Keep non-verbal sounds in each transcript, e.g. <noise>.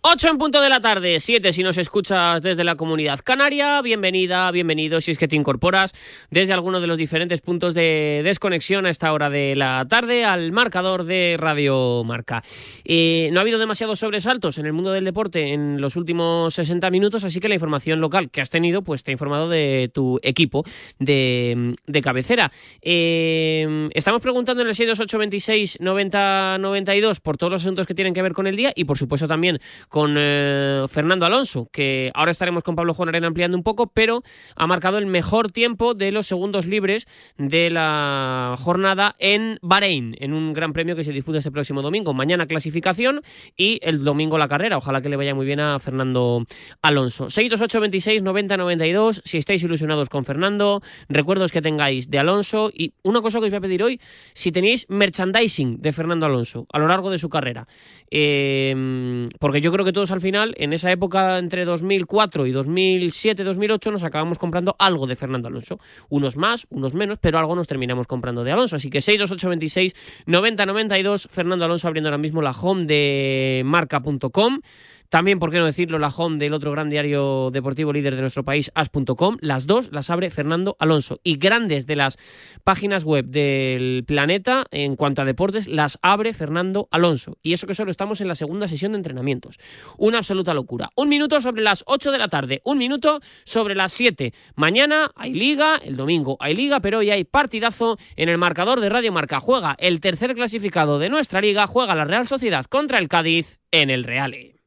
8 en punto de la tarde, 7 si nos escuchas desde la comunidad canaria. Bienvenida, bienvenido si es que te incorporas desde alguno de los diferentes puntos de desconexión a esta hora de la tarde al marcador de Radio Marca. Eh, no ha habido demasiados sobresaltos en el mundo del deporte en los últimos 60 minutos, así que la información local que has tenido, pues te ha informado de tu equipo de, cabecera. Eh, estamos preguntando en el 62826 90 92 por todos los asuntos que tienen que ver con el día y por supuesto también con eh, Fernando Alonso, que ahora estaremos con Pablo Juan Arena ampliando un poco, pero ha marcado el mejor tiempo de los segundos libres de la jornada en Bahrein, en un gran premio que se disputa este próximo domingo. Mañana clasificación y el domingo la carrera. Ojalá que le vaya muy bien a Fernando Alonso. 628 26 90 92. Si estáis ilusionados con Fernando, recuerdos que tengáis de Alonso. Y una cosa que os voy a pedir hoy, si tenéis merchandising de Fernando Alonso a lo largo de su carrera. Eh, porque yo creo que todos al final, en esa época entre 2004 y 2007, 2008, nos acabamos comprando algo de Fernando Alonso. Unos más, unos menos, pero algo nos terminamos comprando de Alonso. Así que 62826 9092, Fernando Alonso abriendo ahora mismo la home de marca.com. También, por qué no decirlo, la home del otro gran diario deportivo líder de nuestro país, as.com. Las dos las abre Fernando Alonso. Y grandes de las páginas web del planeta en cuanto a deportes las abre Fernando Alonso. Y eso que solo estamos en la segunda sesión de entrenamientos. Una absoluta locura. Un minuto sobre las 8 de la tarde, un minuto sobre las 7. Mañana hay liga, el domingo hay liga, pero hoy hay partidazo en el marcador de Radio Marca. Juega el tercer clasificado de nuestra liga, juega la Real Sociedad contra el Cádiz en el Reale.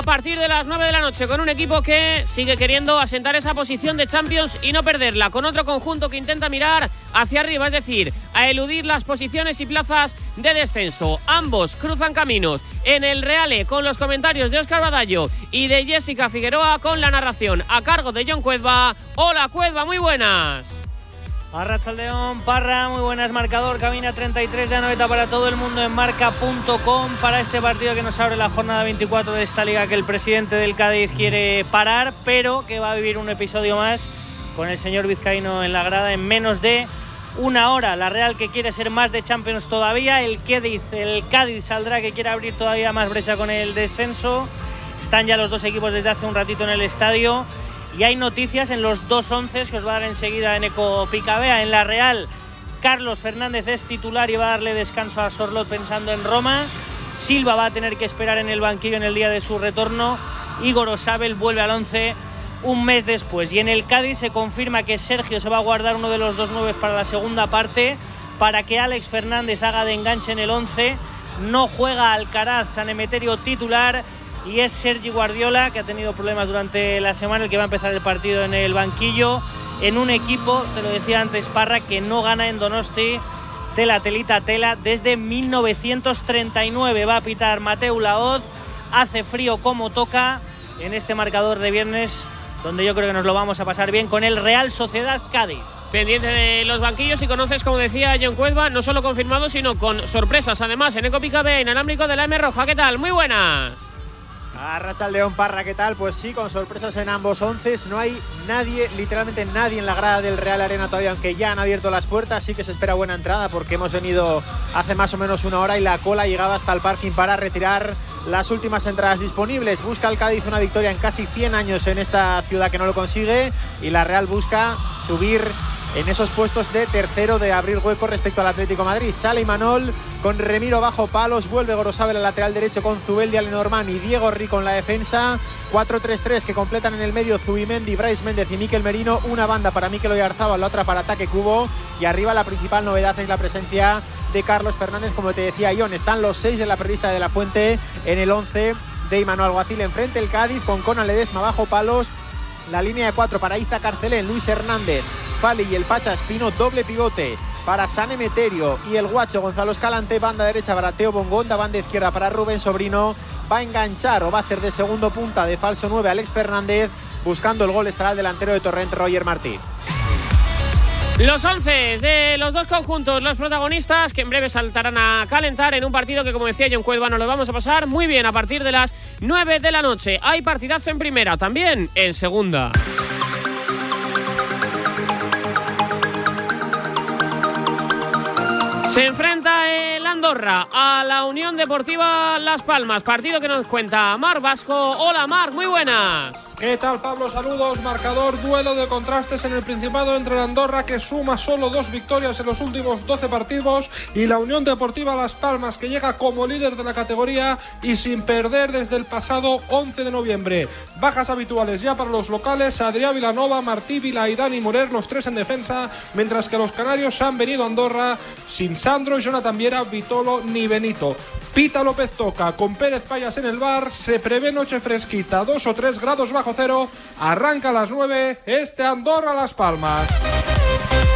A partir de las 9 de la noche con un equipo que sigue queriendo asentar esa posición de Champions y no perderla, con otro conjunto que intenta mirar hacia arriba, es decir, a eludir las posiciones y plazas de descenso. Ambos cruzan caminos en el Reale con los comentarios de Oscar Badallo y de Jessica Figueroa con la narración a cargo de John Cuedva. Hola Cuedva, muy buenas. León, Parra, muy buenas, marcador, camina 33 de noveta para todo el mundo en marca.com para este partido que nos abre la jornada 24 de esta liga que el presidente del Cádiz quiere parar, pero que va a vivir un episodio más con el señor Vizcaíno en la grada en menos de una hora. La Real que quiere ser más de Champions todavía, el Cádiz, el Cádiz saldrá que quiere abrir todavía más brecha con el descenso. Están ya los dos equipos desde hace un ratito en el estadio y hay noticias en los dos once que os va a dar enseguida en Eco Picabea. En la Real, Carlos Fernández es titular y va a darle descanso a Sorlot pensando en Roma. Silva va a tener que esperar en el banquillo en el día de su retorno. Igor Osabel vuelve al once un mes después. Y en el Cádiz se confirma que Sergio se va a guardar uno de los dos nueve para la segunda parte para que Alex Fernández haga de enganche en el 11. No juega Alcaraz, San Emeterio titular y es Sergi Guardiola, que ha tenido problemas durante la semana, el que va a empezar el partido en el banquillo, en un equipo, te lo decía antes Parra, que no gana en Donosti tela, telita, tela, desde 1939 va a pitar Mateu Laoz, hace frío como toca en este marcador de viernes, donde yo creo que nos lo vamos a pasar bien con el Real Sociedad Cádiz. Pendiente de los banquillos y conoces, como decía John Cuelva, no solo confirmado, sino con sorpresas. Además, en Ecopica B, inalámbrico de la M Roja. ¿Qué tal? Muy buenas. Arracha el León Parra, ¿qué tal? Pues sí, con sorpresas en ambos once. No hay nadie, literalmente nadie en la grada del Real Arena todavía, aunque ya han abierto las puertas. Sí que se espera buena entrada porque hemos venido hace más o menos una hora y la cola llegaba hasta el parking para retirar las últimas entradas disponibles. Busca el Cádiz una victoria en casi 100 años en esta ciudad que no lo consigue y la Real busca subir en esos puestos de tercero de abrir hueco respecto al Atlético Madrid. Sale Imanol con Remiro bajo palos, vuelve Gorosabel al lateral derecho con Zubeldia Lenormand y Diego Rico en la defensa. 4-3-3 que completan en el medio Zubimendi, Bryce Méndez y Miquel Merino. Una banda para Miquel Oyarzábal, la otra para Ataque Cubo. Y arriba la principal novedad es la presencia de Carlos Fernández, como te decía Ion. Están los seis de la prevista de la Fuente en el 11 de Imanol Alguacil enfrente el Cádiz con Conan Ledesma bajo palos. La línea de cuatro para Iza Carcelén, Luis Hernández, Fali y el Pacha Espino, doble pivote para San Emeterio y el guacho Gonzalo Escalante, banda derecha para Teo Bongonda, banda izquierda para Rubén Sobrino, va a enganchar o va a hacer de segundo punta de falso 9 Alex Fernández, buscando el gol estará el delantero de Torrente Roger Martí. Los 11 de los dos conjuntos, los protagonistas que en breve saltarán a calentar en un partido que, como decía John Cuelva, nos lo vamos a pasar muy bien a partir de las 9 de la noche. Hay partidazo en primera, también en segunda. Se enfrenta el Andorra a la Unión Deportiva Las Palmas, partido que nos cuenta Mar Vasco. Hola Mar, muy buenas. ¿Qué tal Pablo? Saludos. Marcador duelo de contrastes en el Principado entre la Andorra que suma solo dos victorias en los últimos 12 partidos y la Unión Deportiva Las Palmas que llega como líder de la categoría y sin perder desde el pasado 11 de noviembre. Bajas habituales ya para los locales, Adrián Vilanova, Martí Vila y Dani Morer, los tres en defensa, mientras que los canarios han venido a Andorra sin Sandro, Jonathan Viera, Vitolo ni Benito. Pita López toca con Pérez Payas en el bar. Se prevé noche fresquita, 2 o 3 grados bajo cero. Arranca a las 9 este Andorra Las Palmas.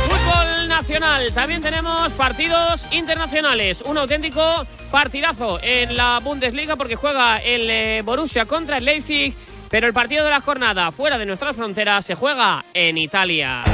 Fútbol nacional. También tenemos partidos internacionales. Un auténtico partidazo en la Bundesliga porque juega el eh, Borussia contra el Leipzig. Pero el partido de la jornada fuera de nuestras fronteras se juega en Italia.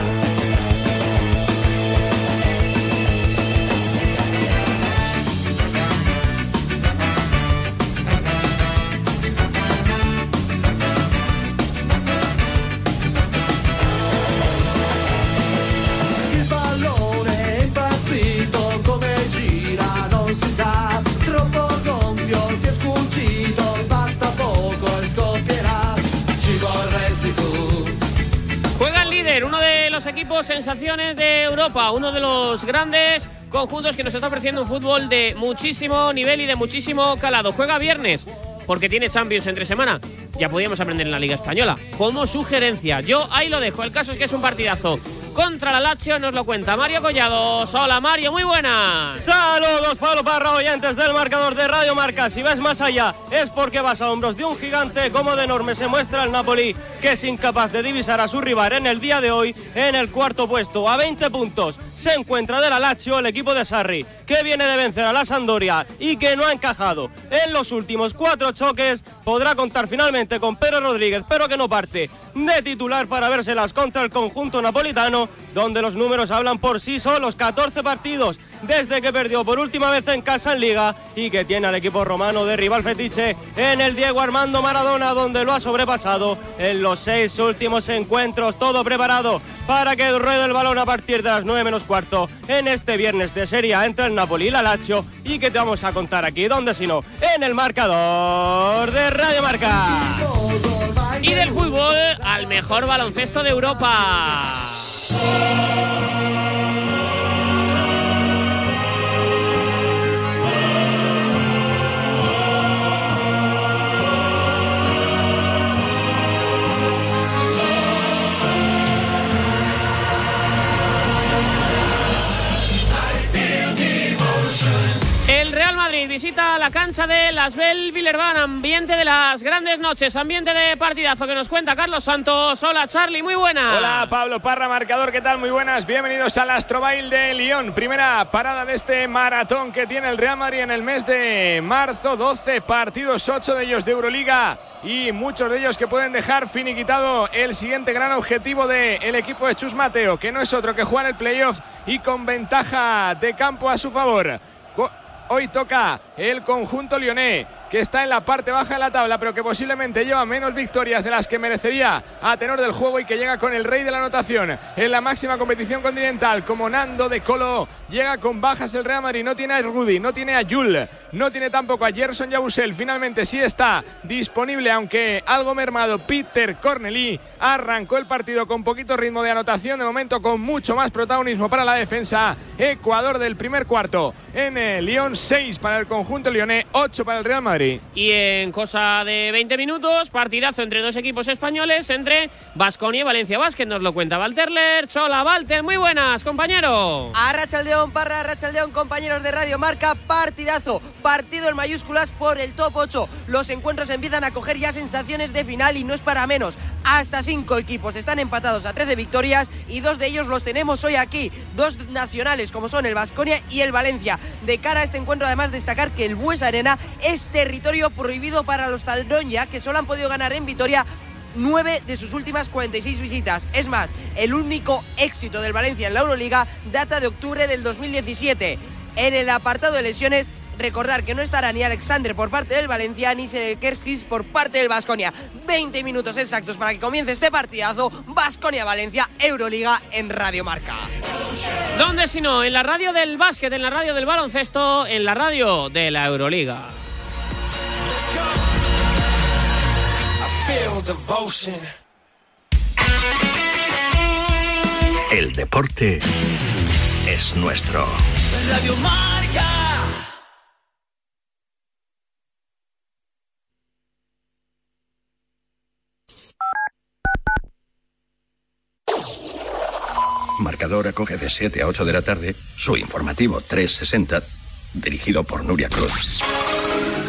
Sensaciones de Europa, uno de los grandes conjuntos que nos está ofreciendo un fútbol de muchísimo nivel y de muchísimo calado. Juega viernes porque tiene Champions entre semana. Ya podíamos aprender en la Liga Española. Como sugerencia, yo ahí lo dejo. El caso es que es un partidazo contra la Lazio. Nos lo cuenta Mario Collado. Hola Mario, muy buenas. Saludos Pablo Parra, oyentes del marcador de Radio Marca. Si ves más allá es porque vas a hombros de un gigante como de enorme se muestra el Napoli que es incapaz de divisar a su rival en el día de hoy en el cuarto puesto. A 20 puntos se encuentra de la Lazio el equipo de Sarri que viene de vencer a la Sandoria y que no ha encajado en los últimos cuatro choques. Podrá contar finalmente con Pedro Rodríguez pero que no parte de titular para vérselas contra el conjunto napolitano donde los números hablan por sí solos, 14 partidos desde que perdió por última vez en casa en Liga y que tiene al equipo romano de rival fetiche en el Diego Armando Maradona, donde lo ha sobrepasado en los seis últimos encuentros, todo preparado para que ruede el balón a partir de las 9 menos cuarto en este viernes de Serie entre el Napoli y la Lazio y que te vamos a contar aquí, donde si no, en el marcador de Radio Marca. Y del fútbol al mejor baloncesto de Europa. Música visita la cancha de Las Bell Villerban, ambiente de las grandes noches, ambiente de partidazo que nos cuenta Carlos Santos. Hola Charlie, muy buenas. Hola Pablo Parra, marcador, ¿qué tal? Muy buenas, bienvenidos al Astrobail de Lyon. Primera parada de este maratón que tiene el Real Madrid en el mes de marzo, 12 partidos, 8 de ellos de Euroliga y muchos de ellos que pueden dejar finiquitado el siguiente gran objetivo del equipo de Chus Mateo, que no es otro que jugar el playoff y con ventaja de campo a su favor. Hoy toca el conjunto lyonnais que está en la parte baja de la tabla, pero que posiblemente lleva menos victorias de las que merecería a tenor del juego y que llega con el rey de la anotación en la máxima competición continental, como Nando de Colo. Llega con bajas el Real Madrid, no tiene a Rudy, no tiene a Jul, no tiene tampoco a Gerson Yabusel. Finalmente sí está disponible, aunque algo mermado, Peter Corneli. Arrancó el partido con poquito ritmo de anotación, de momento con mucho más protagonismo para la defensa. Ecuador del primer cuarto en el Lyon, 6 para el conjunto Lyonnais, 8 para el Real Madrid. Y en cosa de 20 minutos, partidazo entre dos equipos españoles, entre Vasconia y Valencia Basket. Nos lo cuenta Walterler. Chola, Walter, muy buenas, compañero. A Rachaldeón, Parra, Rachaldeón, compañeros de Radio Marca, partidazo. Partido en mayúsculas por el top 8. Los encuentros empiezan a coger ya sensaciones de final y no es para menos. Hasta cinco equipos están empatados a 13 victorias y dos de ellos los tenemos hoy aquí. Dos nacionales como son el Vasconia y el Valencia. De cara a este encuentro, además, destacar que el Bues Arena es territorio prohibido para los Taldoña, que solo han podido ganar en Vitoria nueve de sus últimas 46 visitas. Es más, el único éxito del Valencia en la Euroliga data de octubre del 2017. En el apartado de lesiones, Recordar que no estará ni Alexander por parte del Valencia ni Kerskis por parte del Vasconia. 20 minutos exactos para que comience este partidazo. Vasconia-Valencia, Euroliga en Radio Marca. ¿Dónde si no? En la radio del básquet, en la radio del baloncesto, en la radio de la Euroliga. El deporte es nuestro. Radio Marca. Marcador acoge de 7 a 8 de la tarde su informativo 360, dirigido por Nuria Cruz.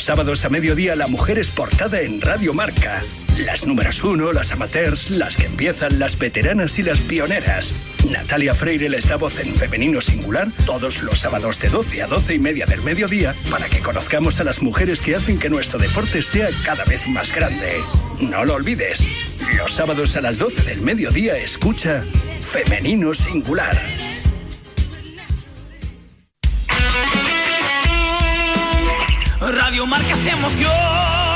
Los sábados a mediodía la mujer es portada en Radio Marca. Las números uno, las amateurs, las que empiezan, las veteranas y las pioneras. Natalia Freire les da voz en femenino singular todos los sábados de 12 a 12 y media del mediodía para que conozcamos a las mujeres que hacen que nuestro deporte sea cada vez más grande. No lo olvides, los sábados a las 12 del mediodía escucha Femenino Singular. Radio Marca se emoción.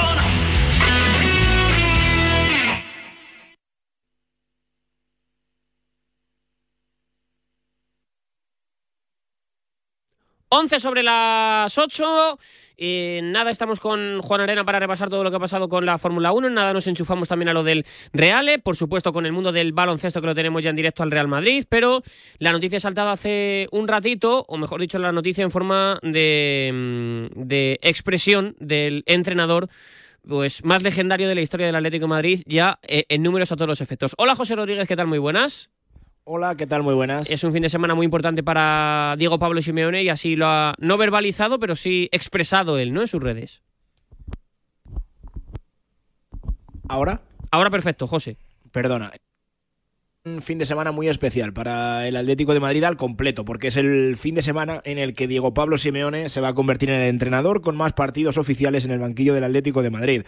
Once sobre las 8. Eh, nada, estamos con Juan Arena para repasar todo lo que ha pasado con la Fórmula 1. Nada, nos enchufamos también a lo del Reale, por supuesto con el mundo del baloncesto que lo tenemos ya en directo al Real Madrid, pero la noticia ha saltado hace un ratito, o mejor dicho, la noticia en forma de, mm, de expresión del entrenador pues más legendario de la historia del Atlético Madrid, ya eh, en números a todos los efectos. Hola José Rodríguez, ¿qué tal? Muy buenas. Hola, ¿qué tal? Muy buenas. Es un fin de semana muy importante para Diego Pablo Simeone y así lo ha no verbalizado, pero sí expresado él, ¿no? En sus redes. ¿Ahora? Ahora perfecto, José. Perdona. Un fin de semana muy especial para el Atlético de Madrid al completo, porque es el fin de semana en el que Diego Pablo Simeone se va a convertir en el entrenador con más partidos oficiales en el banquillo del Atlético de Madrid.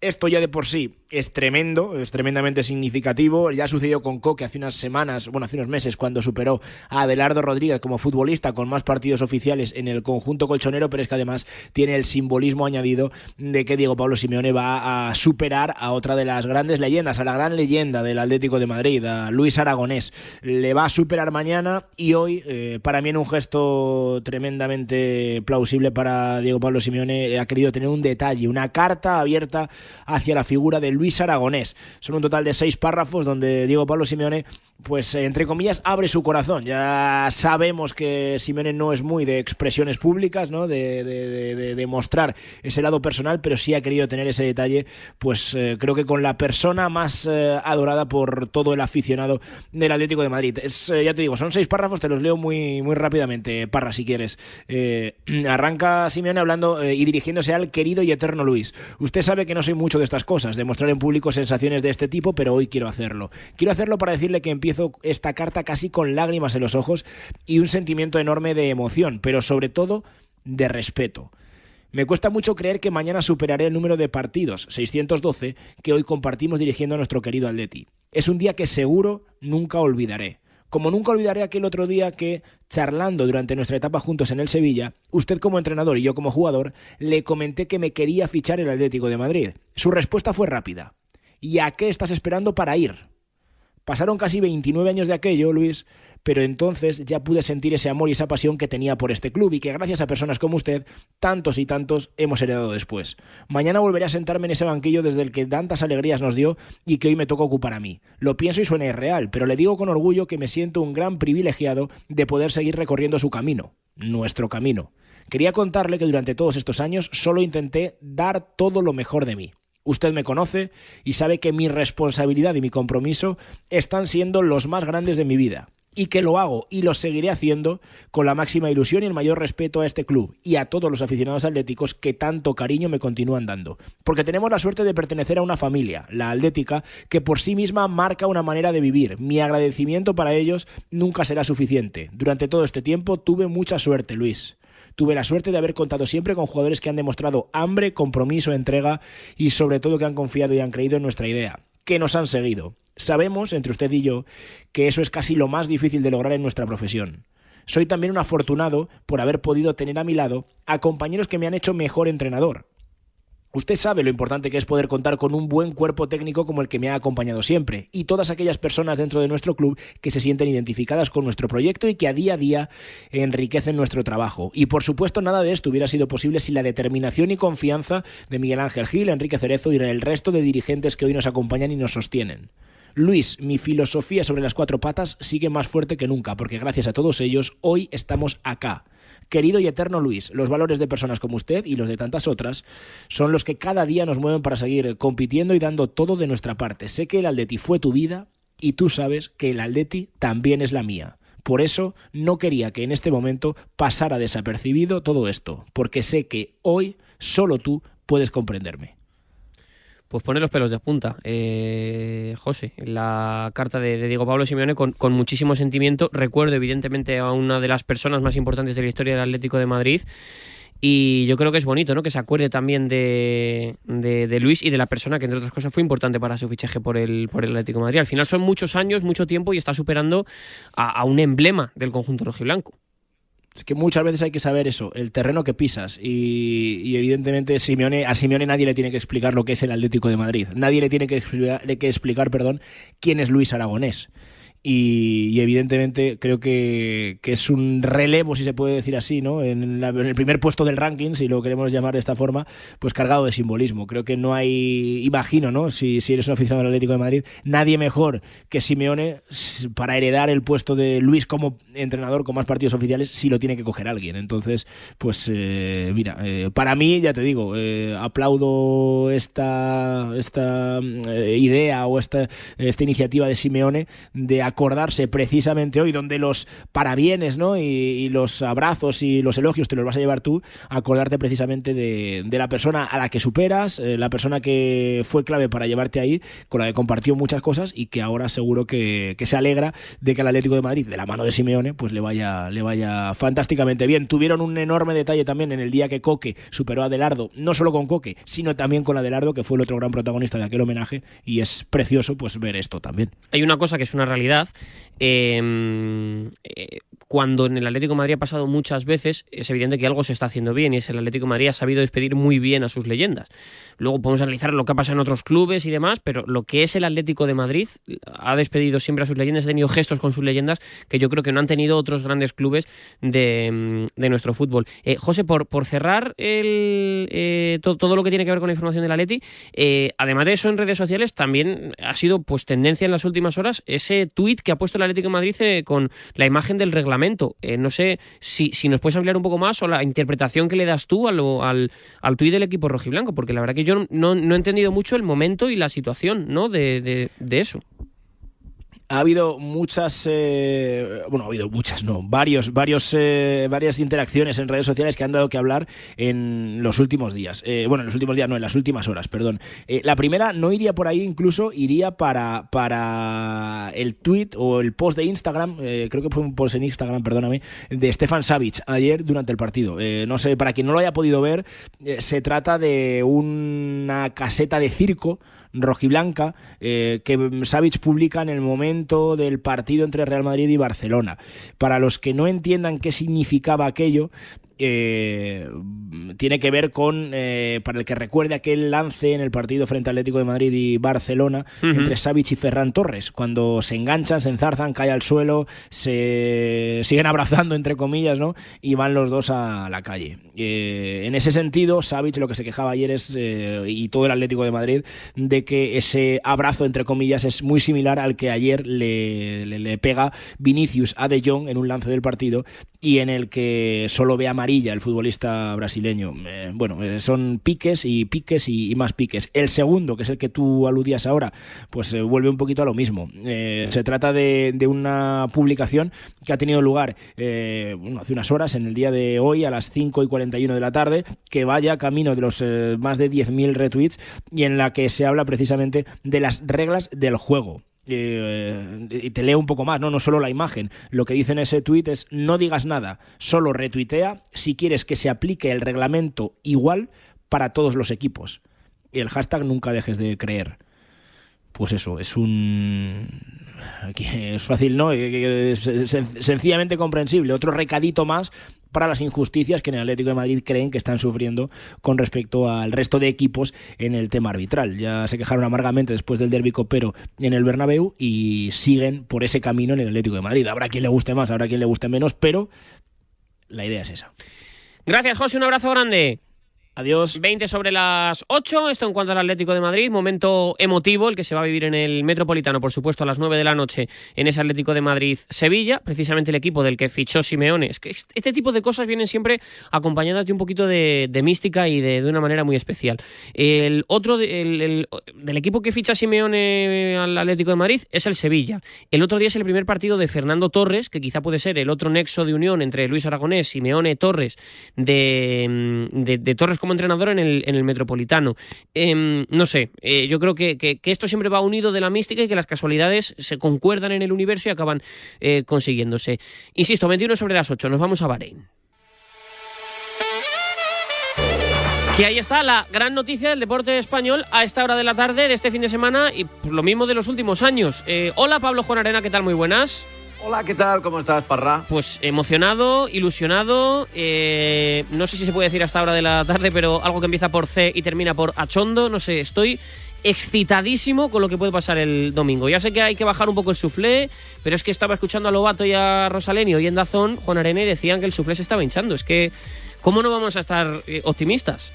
Esto ya de por sí es tremendo, es tremendamente significativo. Ya sucedió con Coque hace unas semanas, bueno, hace unos meses, cuando superó a Adelardo Rodríguez como futbolista con más partidos oficiales en el conjunto colchonero, pero es que además tiene el simbolismo añadido de que Diego Pablo Simeone va a superar a otra de las grandes leyendas, a la gran leyenda del Atlético de Madrid, a Luis Aragonés. Le va a superar mañana y hoy, eh, para mí en un gesto tremendamente plausible para Diego Pablo Simeone, ha querido tener un detalle, una carta abierta hacia la figura de Luis Aragonés. Son un total de seis párrafos donde Diego Pablo Simeone, pues entre comillas, abre su corazón. Ya sabemos que Simeone no es muy de expresiones públicas, ¿no? De, de, mostrar ese lado personal, pero sí ha querido tener ese detalle, pues eh, creo que con la persona más eh, adorada por todo el aficionado del Atlético de Madrid. Es, eh, ya te digo, son seis párrafos, te los leo muy, muy rápidamente, Parra, si quieres. <clears throat> arranca Simeone hablando y dirigiéndose al querido y eterno Luis. Usted sabe que no soy mucho de estas cosas, de en público sensaciones de este tipo, pero hoy quiero hacerlo. Quiero hacerlo para decirle que empiezo esta carta casi con lágrimas en los ojos y un sentimiento enorme de emoción, pero sobre todo de respeto. Me cuesta mucho creer que mañana superaré el número de partidos, 612, que hoy compartimos dirigiendo a nuestro querido Atleti. Es un día que seguro nunca olvidaré. Como nunca olvidaré aquel otro día que, charlando durante nuestra etapa juntos en el Sevilla, usted como entrenador y yo como jugador, le comenté que me quería fichar el Atlético de Madrid. Su respuesta fue rápida. ¿Y a qué estás esperando para ir? Pasaron casi 29 años de aquello, Luis, pero entonces ya pude sentir ese amor y esa pasión que tenía por este club y que gracias a personas como usted, tantos y tantos hemos heredado después. Mañana volveré a sentarme en ese banquillo desde el que tantas alegrías nos dio y que hoy me toca ocupar a mí. Lo pienso y suena irreal, pero le digo con orgullo que me siento un gran privilegiado de poder seguir recorriendo su camino, nuestro camino. Quería contarle que durante todos estos años solo intenté dar todo lo mejor de mí Usted me conoce y sabe que mi responsabilidad y mi compromiso están siendo los más grandes de mi vida y que lo hago y lo seguiré haciendo con la máxima ilusión y el mayor respeto a este club y a todos los aficionados atléticos que tanto cariño me continúan dando. Porque tenemos la suerte de pertenecer a una familia, la atlética, que por sí misma marca una manera de vivir. Mi agradecimiento para ellos nunca será suficiente. Durante todo este tiempo tuve mucha suerte, Luis. Tuve la suerte de haber contado siempre con jugadores que han demostrado hambre, compromiso, entrega y sobre todo que han confiado y han creído en nuestra idea, que nos han seguido. Sabemos, entre usted y yo, que eso es casi lo más difícil de lograr en nuestra profesión. Soy también un afortunado por haber podido tener a mi lado a compañeros que me han hecho mejor entrenador. Usted sabe lo importante que es poder contar con un buen cuerpo técnico como el que me ha acompañado siempre, y todas aquellas personas dentro de nuestro club que se sienten identificadas con nuestro proyecto y que a día a día enriquecen nuestro trabajo. Y por supuesto nada de esto hubiera sido posible sin la determinación y confianza de Miguel Ángel Gil, Enrique Cerezo y del resto de dirigentes que hoy nos acompañan y nos sostienen. Luis, mi filosofía sobre las cuatro patas sigue más fuerte que nunca, porque gracias a todos ellos hoy estamos acá. Querido y eterno Luis, los valores de personas como usted y los de tantas otras son los que cada día nos mueven para seguir compitiendo y dando todo de nuestra parte. Sé que el Atleti fue tu vida y tú sabes que el Atleti también es la mía. Por eso no quería que en este momento pasara desapercibido todo esto, porque sé que hoy solo tú puedes comprenderme. Pues pone los pelos de punta, eh, José, la carta de, Diego Pablo Simeone con, muchísimo sentimiento. Recuerdo evidentemente a una de las personas más importantes de la historia del Atlético de Madrid. Y yo creo que es bonito, ¿no? Que se acuerde también de, Luis y de la persona que, entre otras cosas, fue importante para su fichaje por el, por el Atlético de Madrid. Al final son muchos años, mucho tiempo y está superando a, a un emblema del conjunto rojiblanco. Es que muchas veces hay que saber eso, el terreno que pisas. Y, evidentemente Simeone, a Simeone nadie le tiene que explicar lo que es el Atlético de Madrid. Nadie le tiene que que explicar perdón, quién es Luis Aragonés y, evidentemente creo que, es un relevo, si se puede decir así, ¿no? En, el primer puesto del ranking, si lo queremos llamar de esta forma, pues cargado de simbolismo. Creo que no hay, imagino, ¿no? Si, si eres un aficionado del Atlético de Madrid, nadie mejor que Simeone para heredar el puesto de Luis como entrenador con más partidos oficiales si lo tiene que coger alguien. Entonces, pues eh, mira, eh, para mí, ya te digo, eh, aplaudo esta, esta idea o esta, esta iniciativa de Simeone de acordarse precisamente hoy, donde los parabienes ¿no? y, los abrazos y los elogios te los vas a llevar tú, acordarte precisamente de, la persona a la que superas, eh, la persona que fue clave para llevarte ahí, con la que compartió muchas cosas y que ahora seguro que, se alegra de que al Atlético de Madrid, de la mano de Simeone, pues le vaya, le vaya fantásticamente bien. Tuvieron un enorme detalle también en el día que Coque superó a Adelardo, no solo con Coque, sino también con Adelardo, que fue el otro gran protagonista de aquel homenaje, y es precioso pues ver esto también. Hay una cosa que es una realidad Em, eh, cuando en el Atlético de Madrid ha pasado muchas veces, es evidente que algo se está haciendo bien y es el Atlético de Madrid ha sabido despedir muy bien a sus leyendas. Luego podemos analizar lo que ha pasado en otros clubes y demás, pero lo que es el Atlético de Madrid ha despedido siempre a sus leyendas, ha tenido gestos con sus leyendas que yo creo que no han tenido otros grandes clubes de, mm, nuestro fútbol. Eh, José, por, por cerrar el, eh, todo, lo que tiene que ver con la información del Atleti, eh, además de eso en redes sociales también ha sido pues tendencia en las últimas horas ese tuit que ha puesto el Atlético de Madrid con la imagen del reglamento. No sé si, si nos puedes hablar un poco más o la interpretación que le das tú al, al, al tuit del equipo rojiblanco, porque la verdad que yo no, no, he entendido mucho el momento y la situación ¿no? de, de, de eso ha habido muchas, eh, bueno, ha habido muchas, no, varios, varios, eh, varias interacciones en redes sociales que han dado que hablar en los últimos días. Eh, bueno, en los últimos días, no, en las últimas horas, perdón. la primera no iría por ahí, incluso iría para, para el tweet o el post de Instagram, creo que fue un post en Instagram, perdóname, de Stefan Savic ayer durante el partido. no sé, para quien no lo haya podido ver, se trata de una caseta de circo rojiblanca eh, que Savic publica en el momento del partido entre Real Madrid y Barcelona. Para los que no entiendan qué significaba aquello, eh, tiene que ver con, eh, para el que recuerde aquel lance en el partido frente al Atlético de Madrid y Barcelona entre Savic y Ferran Torres, cuando se enganchan, se enzarzan, cae al suelo, se siguen abrazando entre comillas, ¿no? Y van los dos a la calle. Eh, en ese sentido, Savic lo que se quejaba ayer es, y todo el Atlético de Madrid, de que ese abrazo entre comillas es muy similar al que ayer le, le, le pega Vinicius a De Jong en un lance del partido y en el que solo ve amarilla el futbolista brasileño. Eh, bueno, eh, son piques y piques y, más piques. El segundo, que es el que tú aludías ahora, pues se vuelve un poquito a lo mismo. se trata de, de, una publicación que ha tenido lugar hace unas horas, en el día de hoy, a las 5 y 41 de la tarde, que vaya camino de los más de 10.000 retweets y en la que se habla precisamente de las reglas del juego. Eh, y te leo un poco más, ¿no? no solo la imagen. Lo que dice en ese tuit es no digas nada, solo retuitea si quieres que se aplique el reglamento igual para todos los equipos. Y el hashtag nunca dejes de creer. Pues eso, es un <laughs> es fácil, ¿no? Es sencillamente comprensible. Otro recadito más para las injusticias que en el Atlético de Madrid creen que están sufriendo con respecto al resto de equipos en el tema arbitral. Ya se quejaron amargamente después del derbi copero en el Bernabéu y siguen por ese camino en el Atlético de Madrid. Habrá quien le guste más, habrá quien le guste menos, pero la idea es esa. Gracias, José. Un abrazo grande. Adiós. 20 sobre las 8. Esto en cuanto al Atlético de Madrid. Momento emotivo, el que se va a vivir en el Metropolitano, por supuesto, a las 9 de la noche en ese Atlético de Madrid-Sevilla. Precisamente el equipo del que fichó Simeone. Es que este tipo de cosas vienen siempre acompañadas de un poquito de, mística y de, una manera muy especial. El otro del equipo que ficha Simeone al Atlético de Madrid es el Sevilla. El otro día es el primer partido de Fernando Torres, que quizá puede ser el otro nexo de unión entre Luis Aragonés, Simeone, Torres, de, de, de Torres como entrenador en el, en el Metropolitano. Em, no sé, eh, yo creo que, esto siempre va unido de la mística y que las casualidades se concuerdan en el universo y acaban eh, consiguiéndose. Insisto, 21 sobre las 8, nos vamos a Bahrein. Y ahí está la gran noticia del deporte español a esta hora de la tarde de este fin de semana y lo mismo de los últimos años. Eh, hola Pablo Juan Arena, ¿qué tal? Muy buenas. Hola, ¿qué tal? ¿Cómo estás, Parra? Pues emocionado, ilusionado, eh, no sé si se puede decir hasta hora de la tarde, pero algo que empieza por C y termina por Achondo, no sé, estoy excitadísimo con lo que puede pasar el domingo. Ya sé que hay que bajar un poco el suflé, pero es que estaba escuchando a Lobato y a Rosalenio y en Dazón, Juan Arene decían que el suflé se estaba hinchando. Es que, ¿cómo no vamos a estar eh, optimistas?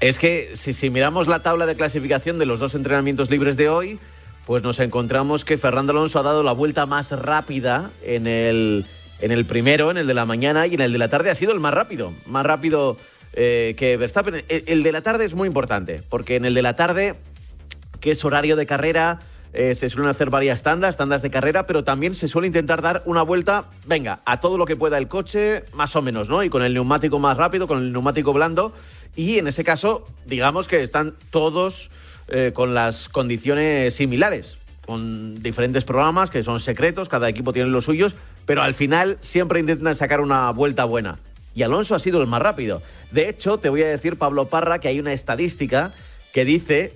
Es que si, si miramos la tabla de clasificación de los dos entrenamientos libres de hoy, pues nos encontramos que Fernando Alonso ha dado la vuelta más rápida en el, en el primero, en el de la mañana, y en el de la tarde ha sido el más rápido, más rápido eh, que Verstappen. El, de la tarde es muy importante, porque en el de la tarde, que es horario de carrera, eh, se suelen hacer varias tandas, tandas de carrera, pero también se suele intentar dar una vuelta, venga, a todo lo que pueda el coche, más o menos, ¿no? Y con el neumático más rápido, con el neumático blando, y en ese caso, digamos que están todos eh, con las condiciones similares, con diferentes programas que son secretos, cada equipo tiene los suyos, pero al final siempre intentan sacar una vuelta buena. Y Alonso ha sido el más rápido. De hecho, te voy a decir, Pablo Parra, que hay una estadística que dice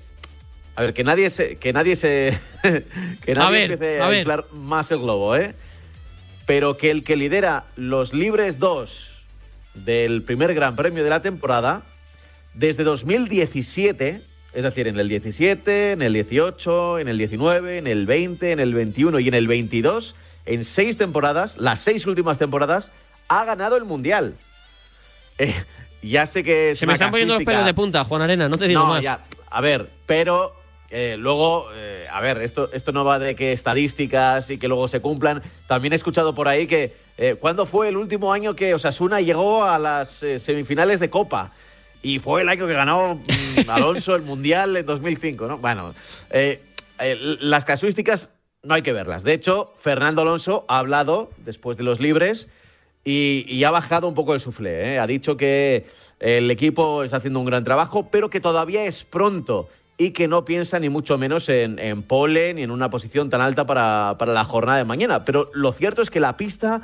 a ver, que nadie se. Que nadie se. <laughs> que nadie empiece a, a inflar más el globo, ¿eh? Pero que el que lidera los libres 2 del primer Gran Premio de la temporada, desde 2017, es decir, en el 17, en el 18, en el 19, en el 20, en el 21 y en el 22, en seis temporadas, las seis últimas temporadas, ha ganado el Mundial. <laughs> Eh, ya sé que Se me están poniendo los pelos de punta, Juan Arena, no te digo más. a ver, pero eh, luego, eh, a ver, esto, esto no va de que estadísticas y que luego se cumplan. También he escuchado por ahí que, ¿cuándo fue el último año que Osasuna llegó a las semifinales de Copa? Y fue el año que ganó mm, <laughs> Alonso el Mundial en 2005, ¿no? Bueno, eh, eh, las casuísticas no hay que verlas. De hecho, Fernando Alonso ha hablado después de los libres y, ha bajado un poco el suflé. ¿eh? Ha dicho que el equipo está haciendo un gran trabajo, pero que todavía es pronto y que no piensa ni mucho menos en, en pole ni en una posición tan alta para, para la jornada de mañana. Pero lo cierto es que la pista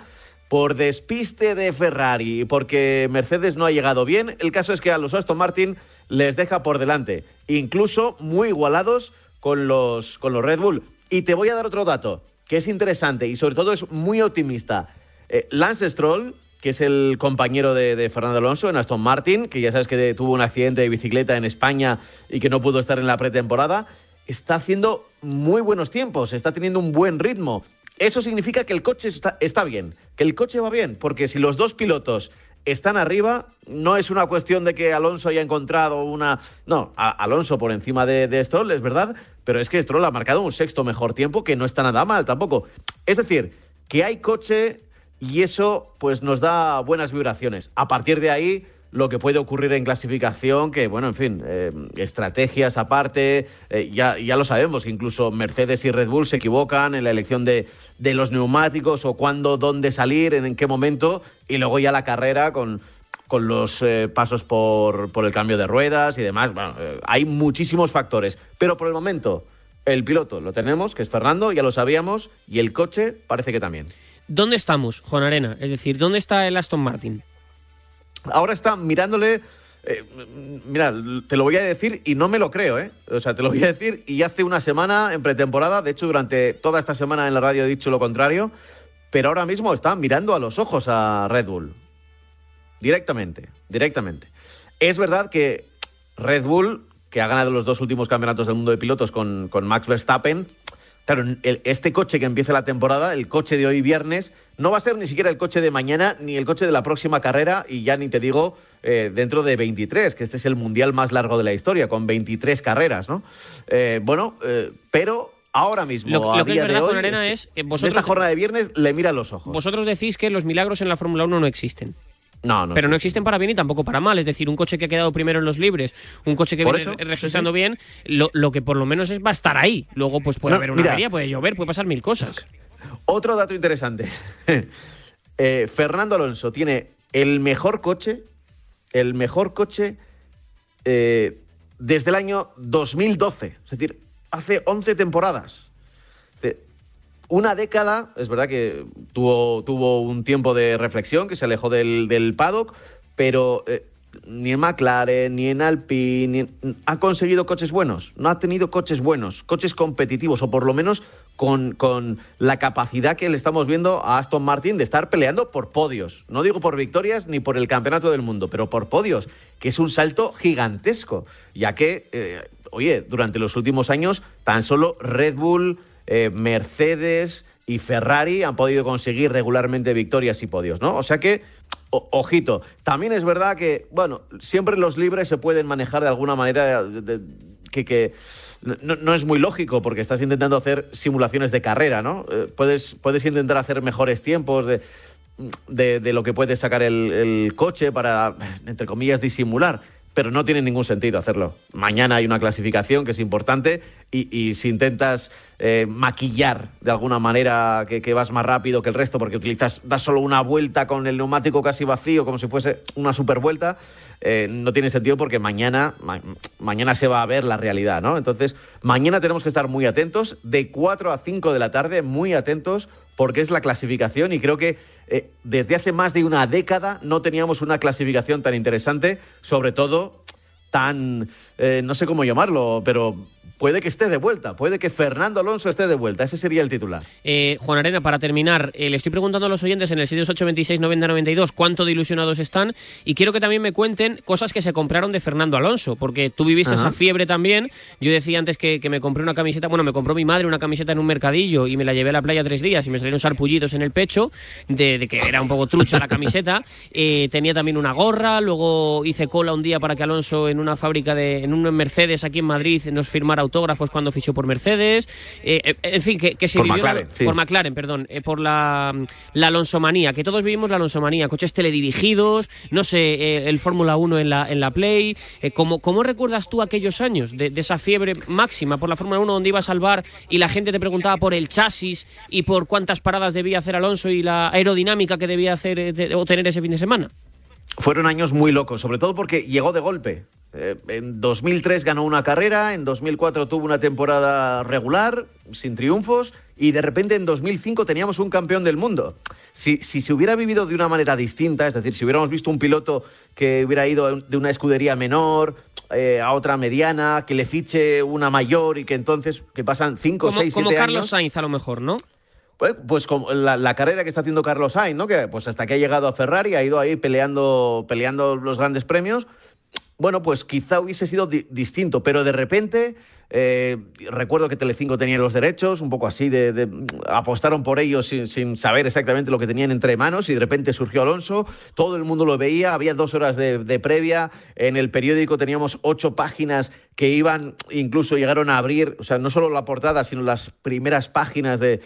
por despiste de Ferrari y porque Mercedes no ha llegado bien, el caso es que a los Aston Martin les deja por delante, incluso muy igualados con los, con los Red Bull. Y te voy a dar otro dato que es interesante y sobre todo es muy optimista. Eh, Lance Stroll, que es el compañero de, de, Fernando Alonso en Aston Martin, que ya sabes que tuvo un accidente de bicicleta en España y que no pudo estar en la pretemporada, está haciendo muy buenos tiempos, está teniendo un buen ritmo. Eso significa que el coche está, bien, que el coche va bien, porque si los dos pilotos están arriba, no es una cuestión de que Alonso haya encontrado una... No, Alonso por encima de, Stroll, es verdad, pero es que Stroll ha marcado un sexto mejor tiempo que no está nada mal tampoco. Es decir, que hay coche, y eso pues nos da buenas vibraciones. A partir de ahí, lo que puede ocurrir en clasificación, que bueno, en fin, eh, estrategias aparte, eh, ya, ya lo sabemos, que incluso Mercedes y Red Bull se equivocan en la elección de, de los neumáticos o cuándo, dónde salir, en, en qué momento, y luego ya la carrera con, con los eh, pasos por, por, el cambio de ruedas y demás. Bueno, hay muchísimos factores, pero por el momento el piloto lo tenemos, que es Fernando, ya lo sabíamos, y el coche parece que también. ¿Dónde estamos, Juan Arena? Es decir, ¿dónde está el Aston Martin? Ahora está mirándole. Eh, mira, te lo voy a decir y no me lo creo, ¿eh? O sea, te lo voy a decir y hace una semana en pretemporada, de hecho, durante toda esta semana en la radio he dicho lo contrario, pero ahora mismo está mirando a los ojos a Red Bull. Directamente, directamente. Es verdad que Red Bull, que ha ganado los dos últimos campeonatos del mundo de pilotos con, con Max Verstappen, claro, el, este coche que empieza la temporada, el coche de hoy viernes, no va a ser ni siquiera el coche de mañana ni el coche de la próxima carrera y ya ni te digo eh, dentro de 23, que este es el mundial más largo de la historia, con 23 carreras, ¿no? Eh, bueno, eh, pero ahora mismo, lo, a lo que día es verdad, de hoy, Arena, este- es que vosotros, esta jornada de viernes le mira los ojos. vosotros decís que los milagros en la Fórmula 1 no existen. No, no. Pero no existen para bien y tampoco para mal. Es decir, un coche que ha quedado primero en los libres, un coche que viene eso, sí, registrando sí. bien, lo, lo que por lo menos es va a estar ahí. Luego pues puede No, haber una mira. avería, puede llover, puede pasar mil cosas. Otro dato interesante. <laughs> Eh, Fernando Alonso tiene el mejor coche, el mejor coche eh, desde el año 2012. Es decir, hace 11 temporadas. Una década, es verdad que tuvo, tuvo un tiempo de reflexión, que se alejó del, del paddock, pero eh, ni en McLaren, ni en Alpine, ni en- ha conseguido coches buenos. No ha tenido coches buenos, coches competitivos, o por lo menos con, con la capacidad que le estamos viendo a Aston Martin de estar peleando por podios. No digo por victorias ni por el campeonato del mundo, pero por podios, que es un salto gigantesco, ya que, eh, oye, durante los últimos años tan solo Red Bull, eh, Mercedes y Ferrari han podido conseguir regularmente victorias y podios, ¿no? O sea que, ojito, también es verdad que, bueno, siempre los libres se pueden manejar de alguna manera que... no, es muy lógico porque estás intentando hacer simulaciones de carrera, ¿no? Eh, puedes, puedes intentar hacer mejores tiempos de lo que puede sacar el, el coche para, entre comillas, disimular. Pero no tiene ningún sentido hacerlo. Mañana hay una clasificación que es importante y, si intentas eh, maquillar de alguna manera que, vas más rápido que el resto porque utilizas, das solo una vuelta con el neumático casi vacío como si fuese una super vuelta, eh, no tiene sentido porque mañana, ma- mañana se va a ver la realidad, ¿no? Entonces, mañana tenemos que estar muy atentos, de 4 a 5 de la tarde, muy atentos, porque es la clasificación y creo que eh, desde hace más de una década no teníamos una clasificación tan interesante, sobre todo tan, no sé cómo llamarlo, pero puede que esté de vuelta, puede que Fernando Alonso esté de vuelta, ese sería el titular. Eh, Juan Arena, para terminar, eh, le estoy preguntando a los oyentes en el 628269092 cuánto de ilusionados están y quiero que también me cuenten cosas que se compraron de Fernando Alonso, porque tú viviste Ajá. esa fiebre también. Yo decía antes que, que me compré una camiseta, bueno, me compró mi madre una camiseta en un mercadillo y me la llevé a la playa tres días y me salieron sarpullidos en el pecho de, de que era un poco trucha la camiseta. <laughs> Eh, tenía también una gorra, luego hice cola un día para que Alonso en una fábrica de, en un Mercedes aquí en Madrid nos firmara autógrafos cuando fichó por Mercedes. Eh, eh, en fin, que, que se Por vivió la- McLaren, sí. por McLaren, perdón, eh, por la, la Alonsomanía, que todos vivimos la Alonsomanía, coches teledirigidos, no sé, eh, el Fórmula 1 en la, en la Play. ¿cómo, cómo recuerdas tú aquellos años de, de esa fiebre máxima por la Fórmula 1 donde ibas al bar y la gente te preguntaba por el chasis y por cuántas paradas debía hacer Alonso y la aerodinámica que debía hacer o tener ese fin de semana? Fueron años muy locos, sobre todo porque llegó de golpe. Eh, en 2003 ganó una carrera, en 2004 tuvo una temporada regular, sin triunfos, y de repente en 2005 teníamos un campeón del mundo. Si, si se hubiera vivido de una manera distinta, es decir, si hubiéramos visto un piloto que hubiera ido de una escudería menor eh, a otra mediana, que le fiche una mayor y que entonces, que pasan 5, Como, 6, como 7 Carlos años... Sainz a lo mejor, ¿no? Pues, pues como la, carrera que está haciendo Carlos Sainz, ¿no? Que pues hasta que ha llegado a Ferrari, ha ido ahí peleando, peleando los grandes premios, bueno, pues quizá hubiese sido distinto, pero de repente eh, recuerdo que Telecinco tenía los derechos, un poco así, de, apostaron por ellos sin, saber exactamente lo que tenían entre manos y de repente surgió Alonso, todo el mundo lo veía, había dos horas de, previa, en el periódico teníamos ocho páginas que iban, incluso llegaron a abrir, o sea, no solo la portada, sino las primeras páginas del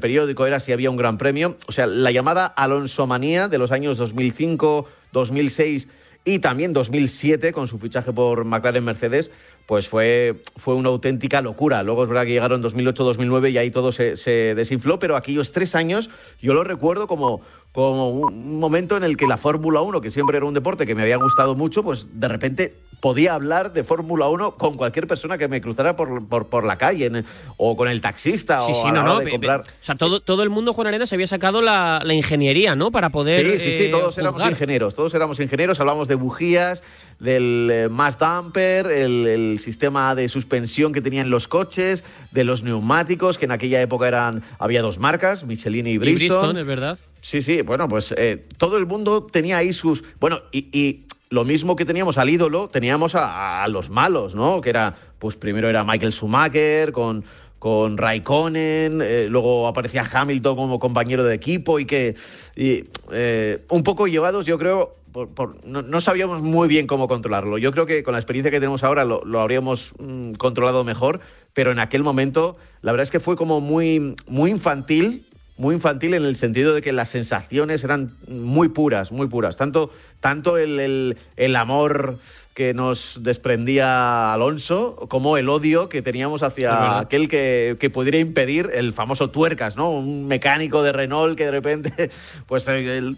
periódico era si había un gran premio, o sea, la llamada Alonso Manía de los años 2005, 2006 y también 2007 con su fichaje por McLaren Mercedes, pues fue, fue una auténtica locura. Luego es verdad que llegaron 2008-2009 y ahí todo se, desinfló, pero aquellos tres años yo lo recuerdo como, como un momento en el que la Fórmula 1, que siempre era un deporte que me había gustado mucho, pues de repente podía hablar de Fórmula 1 con cualquier persona que me cruzara por, por, la calle o con el taxista sí, o sí, no, no, comprar. O sea, todo, todo el mundo, Juan Arena, se había sacado la, ingeniería, ¿no? Para poder. Sí, sí, sí, todos eh, éramos ingenieros, todos éramos ingenieros, hablamos de bujías, del eh, mass damper, el, sistema de suspensión que tenían los coches, de los neumáticos, que en aquella época eran había dos marcas, Michelin y Bristol. Y Bristol, es verdad. Sí, sí, bueno, pues eh, todo el mundo tenía ahí sus... Bueno, y, lo mismo que teníamos al ídolo, teníamos a, los malos, ¿no? Que era, pues primero era Michael Schumacher con con Raikkonen, eh, luego aparecía Hamilton como compañero de equipo y que y, un poco llevados, yo creo, no, sabíamos muy bien cómo controlarlo. Yo creo que con la experiencia que tenemos ahora lo, habríamos mm, controlado mejor, pero en aquel momento la verdad es que fue como muy, muy infantil, muy infantil en el sentido de que las sensaciones eran muy puras, muy puras. Tanto, tanto el, el amor que nos desprendía Alonso, como el odio que teníamos hacia aquel que, que, pudiera impedir el famoso tuercas, ¿no? Un mecánico de Renault que de repente, <laughs> pues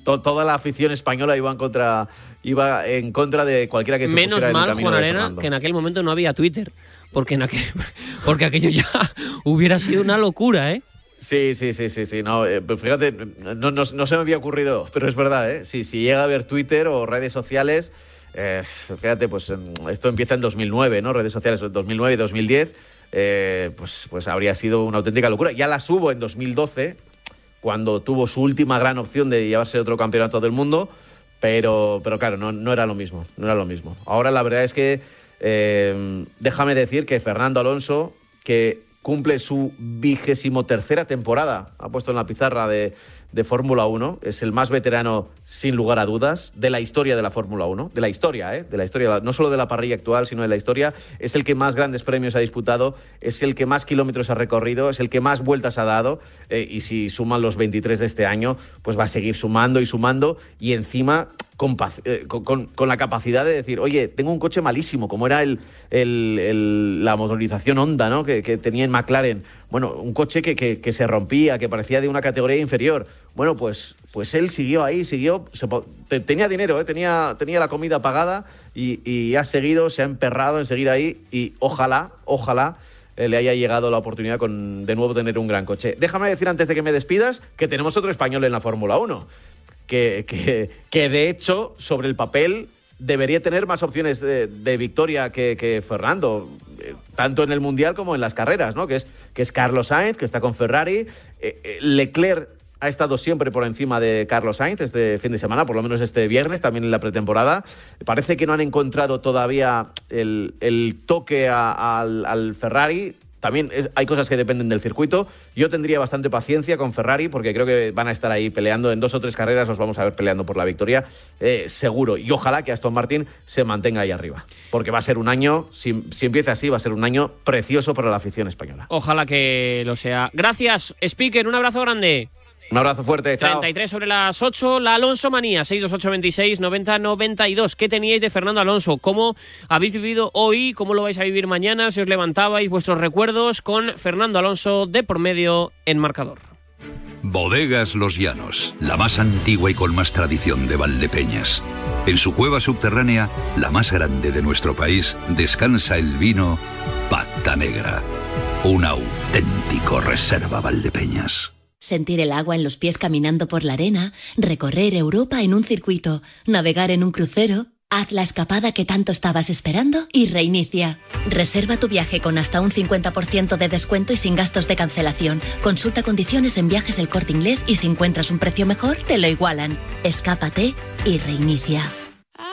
toda la afición española iba en contra, iba en contra de cualquiera que se Menos pusiera mal, en el Juan Arena, que en aquel momento no había Twitter, porque, en aquel, <laughs> porque aquello ya <laughs> hubiera sido una locura, ¿eh? Sí, sí, sí, sí, sí. No, eh, pues fíjate, no, no, no, se me había ocurrido, pero es verdad, ¿eh? Si, si llega a haber Twitter o redes sociales, eh, fíjate, pues esto empieza en 2009, ¿no? Redes sociales, 2009 y 2010, eh, pues, pues habría sido una auténtica locura. Ya la subo en 2012, cuando tuvo su última gran opción de llevarse otro campeonato del mundo, pero, pero claro, no, no era lo mismo, no era lo mismo. Ahora la verdad es que eh, déjame decir que Fernando Alonso, que cumple su vigésimo tercera temporada, ha puesto en la pizarra de, de Fórmula 1, es el más veterano sin lugar a dudas de la historia de la Fórmula 1, de la historia, ¿eh? de la historia, no solo de la parrilla actual, sino de la historia, es el que más grandes premios ha disputado, es el que más kilómetros ha recorrido, es el que más vueltas ha dado, eh, y si suman los 23 de este año, pues va a seguir sumando y sumando, y encima eh, con, la capacidad de decir, oye, tengo un coche malísimo, como era el, la motorización Honda ¿no? que, tenía en McLaren. Bueno, un coche que, se rompía, que parecía de una categoría inferior. Bueno, pues, pues él siguió ahí, siguió, tenía dinero, ¿eh? tenía, tenía la comida pagada y, ha seguido, se ha emperrado en seguir ahí y ojalá, ojalá eh, le haya llegado la oportunidad con de nuevo tener un gran coche. Déjame decir antes de que me despidas que tenemos otro español en la Fórmula 1 que, que, de hecho, sobre el papel, debería tener más opciones de, victoria que, Fernando, eh, tanto en el Mundial como en las carreras, ¿no? Que es, que es Carlos Sainz, que está con Ferrari. Eh, eh, Leclerc ha estado siempre por encima de Carlos Sainz este fin de semana, por lo menos este viernes, también en la pretemporada. Parece que no han encontrado todavía el, toque al, al Ferrari también hay cosas que dependen del circuito. Yo tendría bastante paciencia con Ferrari porque creo que van a estar ahí peleando. En dos o tres carreras nos vamos a ver peleando por la victoria, eh, seguro. Y ojalá que Aston Martin se mantenga ahí arriba. Porque va a ser un año, si, si empieza así, va a ser un año precioso para la afición española. Ojalá que lo sea. Gracias, Speaker. Un abrazo grande. Un abrazo fuerte, chao. 33 sobre las 8, la Alonso Manía, 62826 90 92. ¿Qué teníais de Fernando Alonso? ¿Cómo habéis vivido hoy? ¿Cómo lo vais a vivir mañana? Si os levantabais vuestros recuerdos con Fernando Alonso de por medio en marcador. Bodegas Los Llanos, la más antigua y con más tradición de Valdepeñas. En su cueva subterránea, la más grande de nuestro país, descansa el vino Pata Negra, un auténtico reserva Valdepeñas. Sentir el agua en los pies caminando por la arena, recorrer Europa en un circuito, navegar en un crucero. Haz la escapada que tanto estabas esperando y reinicia. Reserva tu viaje con hasta un 50% de descuento y sin gastos de cancelación. Consulta condiciones en viajes el corte inglés y si encuentras un precio mejor, te lo igualan. Escápate y reinicia.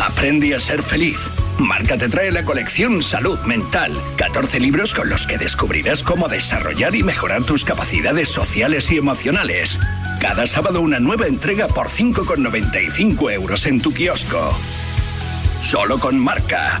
Aprende a ser feliz. Marca te trae la colección Salud Mental. 14 libros con los que descubrirás cómo desarrollar y mejorar tus capacidades sociales y emocionales. Cada sábado una nueva entrega por 5,95 euros en tu kiosco. Solo con Marca.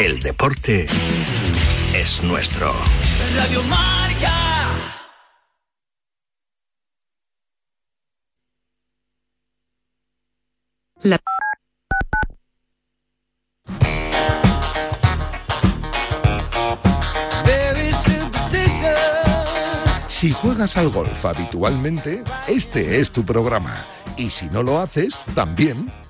El deporte es nuestro. Radio Marca. La Si juegas al golf habitualmente, este es tu programa. Y si no lo haces, también.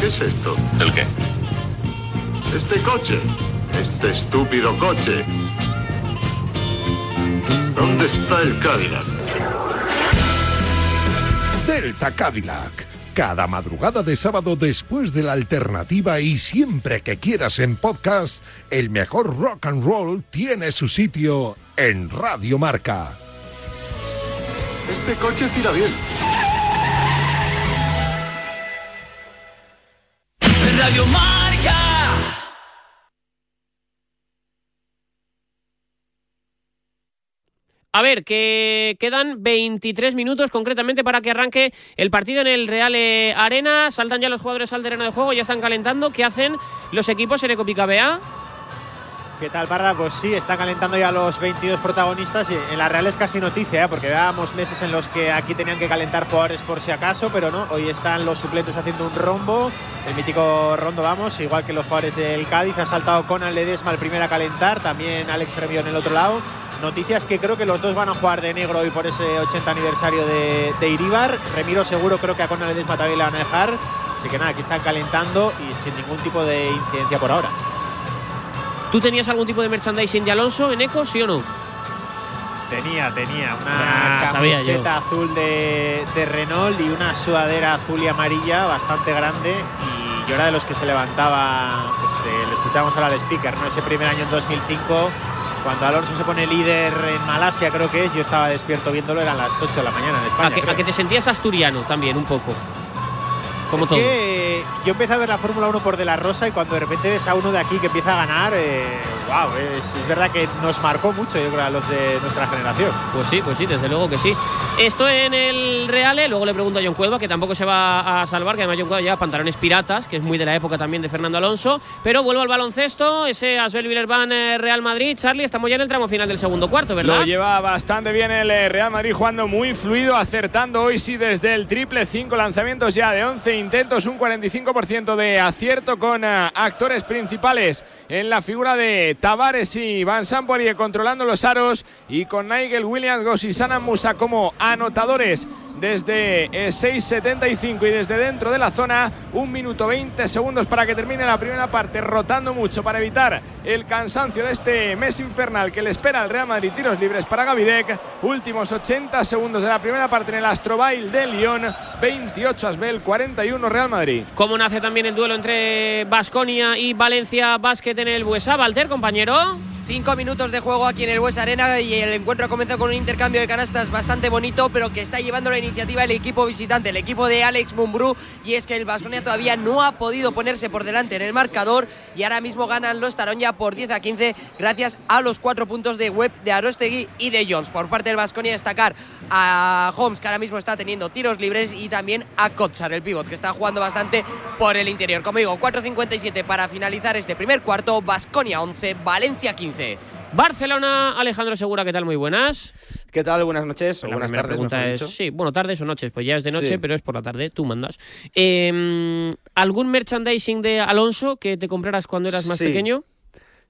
¿Qué es esto? ¿El qué? Este coche. Este estúpido coche. ¿Dónde está el Cadillac? Delta Cadillac. Cada madrugada de sábado después de la alternativa y siempre que quieras en podcast, el mejor rock and roll tiene su sitio en Radio Marca. Este coche tira bien. Radio Marca. A ver, que quedan 23 minutos concretamente para que arranque el partido en el Real eh, Arena. Saltan ya los jugadores al terreno de juego, ya están calentando. ¿Qué hacen los equipos en Ecopica BA? ¿Qué tal, Parra? Pues sí, está calentando ya los 22 protagonistas en la Real es casi noticia, ¿eh? porque veábamos meses en los que aquí tenían que calentar jugadores por si acaso, pero no, hoy están los suplentes haciendo un rombo, el mítico rondo, vamos, igual que los jugadores del Cádiz, ha saltado Conan Ledesma el primero a calentar, también Alex Revió en el otro lado. Noticias que creo que los dos van a jugar de negro hoy por ese 80 aniversario de, de Iribar. Remiro seguro creo que a Conan Ledesma también le van a dejar. Así que nada, aquí están calentando y sin ningún tipo de incidencia por ahora. ¿Tú tenías algún tipo de merchandising de Alonso en Eco, sí o no? Tenía, tenía Ah, una sabía camiseta azul de, de Renault y una sudadera azul y amarilla bastante grande. Y yo era de los que se levantaba, pues eh, lo escuchamos ahora al speaker, ¿no? Ese primer año en 2005, cuando Alonso se pone líder en Malasia, creo que es, yo estaba despierto viéndolo, eran las 8 de la mañana en España. A que, a que te sentías asturiano también, un poco. Como es todo. que yo empecé a ver la Fórmula 1 por De La Rosa y cuando de repente ves a uno de aquí que empieza a ganar, eh, wow, es, es, verdad que nos marcó mucho, yo creo, a los de nuestra generación. Pues sí, pues sí, desde luego que sí. Esto en el Reale, luego le pregunto a John Cuelva, que tampoco se va a salvar, que además John Cuelva lleva pantalones piratas, que es muy de la época también de Fernando Alonso. Pero vuelvo al baloncesto, ese Asbel Villerban Real Madrid. Charlie, estamos ya en el tramo final del segundo cuarto, ¿verdad? Lo lleva bastante bien el eh, Real Madrid, jugando muy fluido, acertando hoy sí desde el triple, cinco lanzamientos ya de 11 intentos, un 45% de acierto con uh, actores principales en la figura de Tavares y Van Sampoli controlando los aros y con Nigel Williams, Gosisana Musa como anotadores desde 6.75 y desde dentro de la zona. Un minuto 20 segundos para que termine la primera parte, rotando mucho para evitar el cansancio de este mes infernal que le espera al Real Madrid. Tiros libres para Gavidec. Últimos 80 segundos de la primera parte en el Astrobail de Lyon. 28 Asbel, 41 Real Madrid. ¿Cómo nace también el duelo entre Basconia y Valencia Basket en el Buesa? Valter, compañero. Cinco minutos de juego aquí en el Buesa Arena y el encuentro ha comenzado con un intercambio de canastas bastante bonito, pero que está llevando la iniciativa el equipo visitante, el equipo de Alex Mumbrú. Y es que el Baskonia todavía no ha podido ponerse por delante en el marcador y ahora mismo ganan los Taronja por 10 a 15 gracias a los cuatro puntos de web de Arostegui y de Jones. Por parte del Baskonia destacar a Holmes, que ahora mismo está teniendo tiros libres, y también a Kotsar, el pivot, que está jugando bastante por el interior. Como digo, 4.57 para finalizar este primer cuarto. Baskonia 11, Valencia 15. Barcelona, Alejandro Segura, ¿qué tal? Muy buenas. ¿Qué tal? Buenas noches o La buenas tardes. pregunta mejor es, dicho. sí, bueno, tardes o noches, pues ya es de noche, Sí. pero es por la tarde, tú mandas. Eh, ¿Algún merchandising de Alonso que te compraras cuando eras más Sí. pequeño?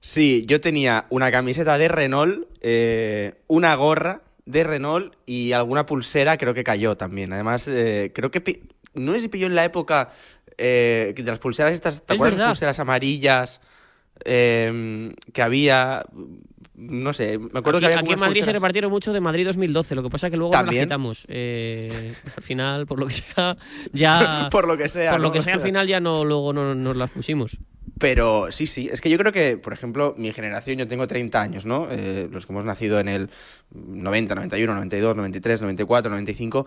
Sí, yo tenía una camiseta de Renault, eh, una gorra de Renault y alguna pulsera creo que cayó también. Además, eh, creo que... No sé si pilló en la época eh, de las pulseras estas, ¿te Es acuerdas? Las pulseras amarillas eh, que había... No sé, me acuerdo aquí, que había aquí en Madrid se pulseras. repartieron mucho de Madrid 2012, lo que pasa es que luego no También. la agitamos. Eh, al final, por lo que sea, ya... <laughs> Por lo que sea, Por lo ¿no? que sea, al final ya no luego no nos las pusimos. Pero sí, sí, es que yo creo que, por ejemplo, mi generación, yo tengo 30 años, ¿no? Eh, los que hemos nacido en el 90, 91, 92, 93, 94, 95.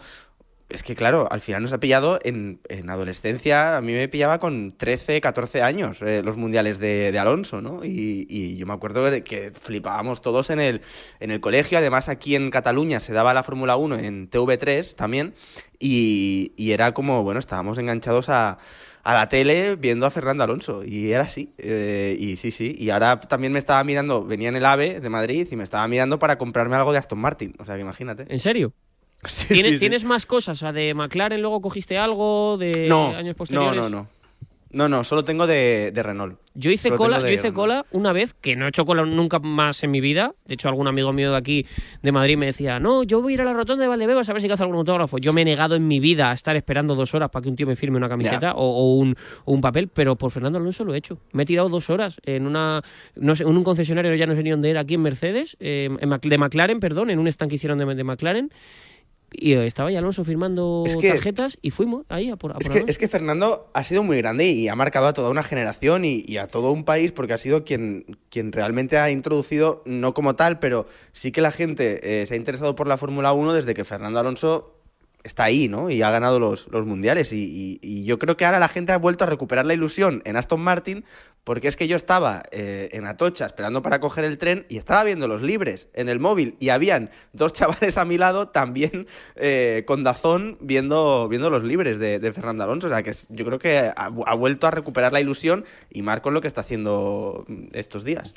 Es que, claro, al final nos ha pillado en, en adolescencia. A mí me pillaba con 13, 14 años eh, los mundiales de, de Alonso, ¿no? Y, yo me acuerdo que flipábamos todos en el, en el colegio. Además, aquí en Cataluña se daba la Fórmula 1 en TV3 también. Y, y era como, bueno, estábamos enganchados a, a la tele viendo a Fernando Alonso. Y era así. eh, y sí, sí. Y ahora también me estaba mirando, venía en el AVE de Madrid y me estaba mirando para comprarme algo de Aston Martin. O sea, que imagínate. ¿En serio? Sí, ¿Tienes, sí, sí. ¿Tienes más cosas? De McLaren luego cogiste algo de no, años no, posteriores. no, no. No, no, solo tengo de, de Renault. Yo hice Solo cola, yo hice Renault. cola una vez, que no he hecho cola nunca más en mi vida. De hecho, algún amigo mío de aquí, de Madrid, me decía, no, yo voy a ir a la rotonda de Valdebebas a ver si cazo algún autógrafo. Yo me he negado en mi vida a estar esperando dos horas para que un tío me firme una camiseta o, o un, o un papel, pero por Fernando Alonso lo he hecho. Me he tirado dos horas en una, no sé, en un concesionario, ya no sé ni dónde era, aquí en Mercedes, eh, en Mac- de McLaren, perdón, en un stand que hicieron de, de McLaren. Y estaba ahí Alonso firmando Es que- tarjetas y fuimos ahí a por, a Es que, es que Fernando ha sido muy grande y ha marcado a toda una generación y, y a todo un país porque ha sido quien, quien realmente ha introducido, no como tal, pero sí que la gente eh, se ha interesado por la Fórmula 1 desde que Fernando Alonso está ahí, ¿no? Y ha ganado los, los mundiales. Y, y- y yo creo que ahora la gente ha vuelto a recuperar la ilusión en Aston Martin porque es que yo estaba eh, en Atocha esperando para coger el tren y estaba viendo los libres en el móvil y habían dos <laughs> chavales a mi lado también eh, con Dazón viendo, viendo los libres de, de Fernando Alonso. O sea que yo creo que ha, vuelto a recuperar la ilusión y Marco lo que está haciendo mm, estos días.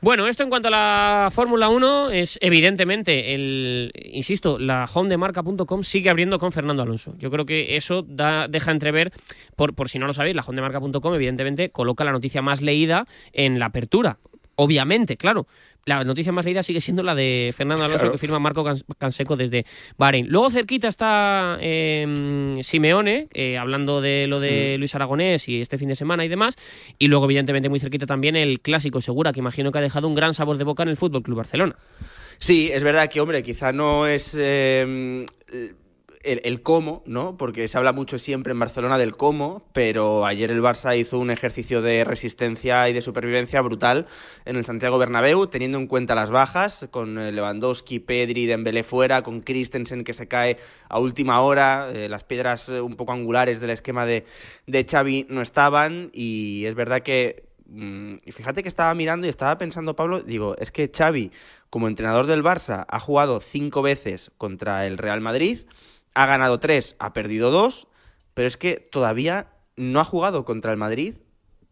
Bueno, esto en cuanto a la Fórmula 1 es evidentemente el, insisto, la homedemarca.com sigue abriendo con Fernando Alonso. Yo creo que eso deja entrever, por, por si no lo sabéis, la homedemarca.com evidentemente coloca la noticia más leída en la apertura. Obviamente, claro. La noticia más leída sigue siendo la de Fernando Alonso Claro. que firma Marco Cans- Canseco desde Bahrein. Luego cerquita está eh, Simeone, eh, hablando de lo de Luis Aragonés y este fin de semana y demás. Y luego, evidentemente, muy cerquita también el clásico Segura, que imagino que ha dejado un gran sabor de boca en el Fútbol Club Barcelona. Sí, es verdad que, hombre, quizá no es eh, el, cómo, ¿no? Porque se habla mucho siempre en Barcelona del cómo, pero ayer el Barça hizo un ejercicio de resistencia y de supervivencia brutal en el Santiago Bernabéu, teniendo en cuenta las bajas, con eh, Lewandowski, Pedri, Dembélé fuera, con Christensen que se cae a última hora, eh, las piedras eh, un poco angulares del esquema de, de Xavi no estaban y es verdad que mm, fíjate que estaba mirando y estaba pensando, Pablo, digo, es que Xavi, como entrenador del Barça, ha jugado cinco veces contra el Real Madrid, ha ganado tres, ha perdido dos, pero es que todavía no ha jugado contra el Madrid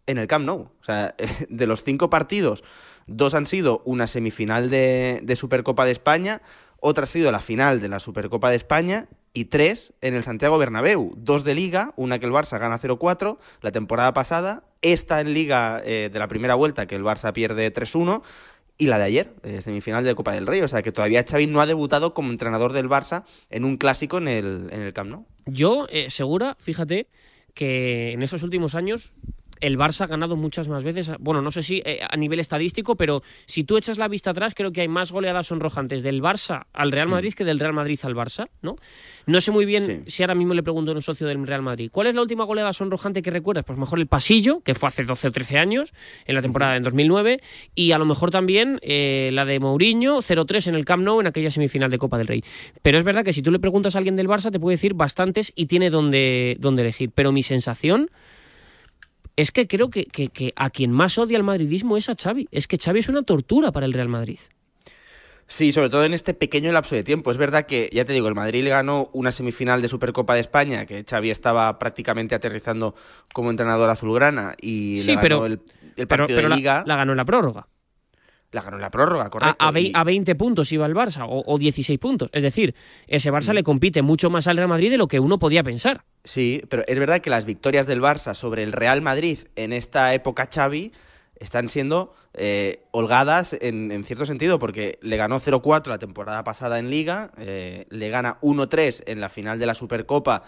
en el Camp Nou. O sea, <laughs> de los cinco partidos, dos han sido una semifinal de, de Supercopa de España, otra ha sido la final de la Supercopa de España y tres en el Santiago Bernabéu. Dos de Liga, una que el Barça gana 0-4 la temporada pasada, esta en Liga eh, de la primera vuelta que el Barça pierde 3-1 y la de ayer, eh, semifinal de Copa del Rey. O sea que todavía Xavi no ha debutado como entrenador del Barça en un clásico en el, en el Camp. Yo, eh, segura, fíjate que en esos últimos años el Barça ha ganado muchas más veces. Bueno, no sé si eh, a nivel estadístico, pero si tú echas la vista atrás, creo que hay más goleadas sonrojantes del Barça al Real Madrid que del Real Madrid al Barça, ¿no? No sé muy bien si ahora mismo le pregunto a un socio del Real Madrid, ¿cuál es la última goleada sonrojante que recuerdas? Pues mejor el pasillo, que fue hace 12 o 13 años, en la temporada en 2009, y a lo mejor también eh, la de Mourinho, 0-3 en el Camp Nou en aquella semifinal de Copa del Rey. Pero es verdad que si tú le preguntas a alguien del Barça, te puede decir bastantes y tiene donde, donde elegir. Pero mi sensación es que creo que, que, que, a quien más odia el madridismo es a Xavi. Es que Xavi es una tortura para el Real Madrid. Sí, sobre todo en este pequeño lapso de tiempo. Es verdad que, ya te digo, el Madrid le ganó una semifinal de Supercopa de España, que Xavi estaba prácticamente aterrizando como entrenador azulgrana y sí, le ganó pero, el, el partido pero de Liga. La, la, ganó en la prórroga. La ganó en la prórroga, correcto. A, a, y... a 20 puntos iba el Barça, o, o 16 puntos. Es decir, ese Barça mm. le compite mucho más al Real Madrid de lo que uno podía pensar. Sí, pero es verdad que las victorias del Barça sobre el Real Madrid en esta época Xavi están siendo eh, holgadas en, en, cierto sentido, porque le ganó 0-4 la temporada pasada en Liga, eh, le gana 1-3 en la final de la Supercopa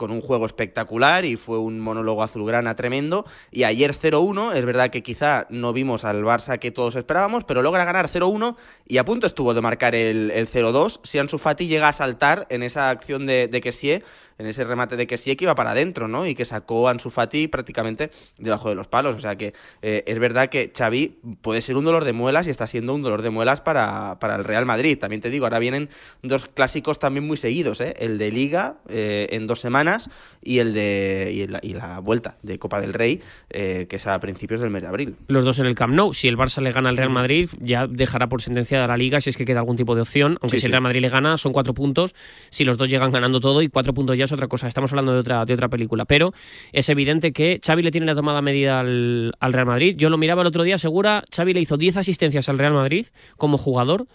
con un juego espectacular y fue un monólogo azulgrana tremendo. Y ayer 0-1, es verdad que quizá no vimos al Barça que todos esperábamos, pero logra ganar 0-1 y a punto estuvo de marcar el, el 0-2. Si Ansu Fati llega a saltar en esa acción de, de Kessie, en ese remate de Kessie que iba para adentro, ¿no? Y que sacó a Ansu Fati prácticamente debajo de los palos. O sea que eh, es verdad que Xavi puede ser un dolor de muelas y está siendo un dolor de muelas para, para el Real Madrid. También te digo, ahora vienen dos clásicos también muy seguidos, ¿eh? El de Liga eh, en dos semanas y el de y la, y la vuelta de Copa del Rey, eh, que es a principios del mes de abril. Los dos en el Camp Nou. Si el Barça le gana al Real Madrid, ya dejará por sentenciada la Liga si es que queda algún tipo de opción. Aunque sí, si el Real Madrid le gana, son cuatro puntos. Si los dos llegan ganando todo y cuatro puntos ya es otra cosa. Estamos hablando de otra, de otra película. Pero es evidente que Xavi le tiene la tomada medida al, al Real Madrid. Yo lo miraba el otro día, segura, Xavi le hizo 10 asistencias al Real Madrid como jugador.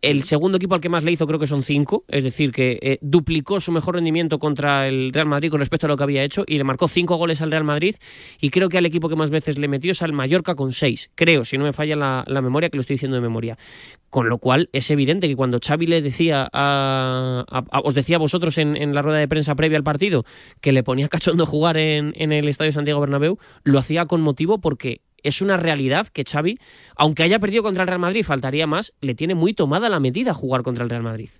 El segundo equipo al que más le hizo creo que son cinco, es decir, que eh, duplicó su mejor rendimiento contra el Real Madrid con respecto a lo que había hecho y le marcó cinco goles al Real Madrid y creo que al equipo que más veces le metió es al Mallorca con seis, creo, si no me falla la, memoria, que lo estoy diciendo de memoria. Con lo cual es evidente que cuando Xavi le decía a, os decía a vosotros en, en, la rueda de prensa previa al partido que le ponía cachondo jugar en, en el Estadio Santiago Bernabéu, lo hacía con motivo porque es una realidad que Xavi, aunque haya perdido contra el Real Madrid, faltaría más, le tiene muy tomada la medida jugar contra el Real Madrid.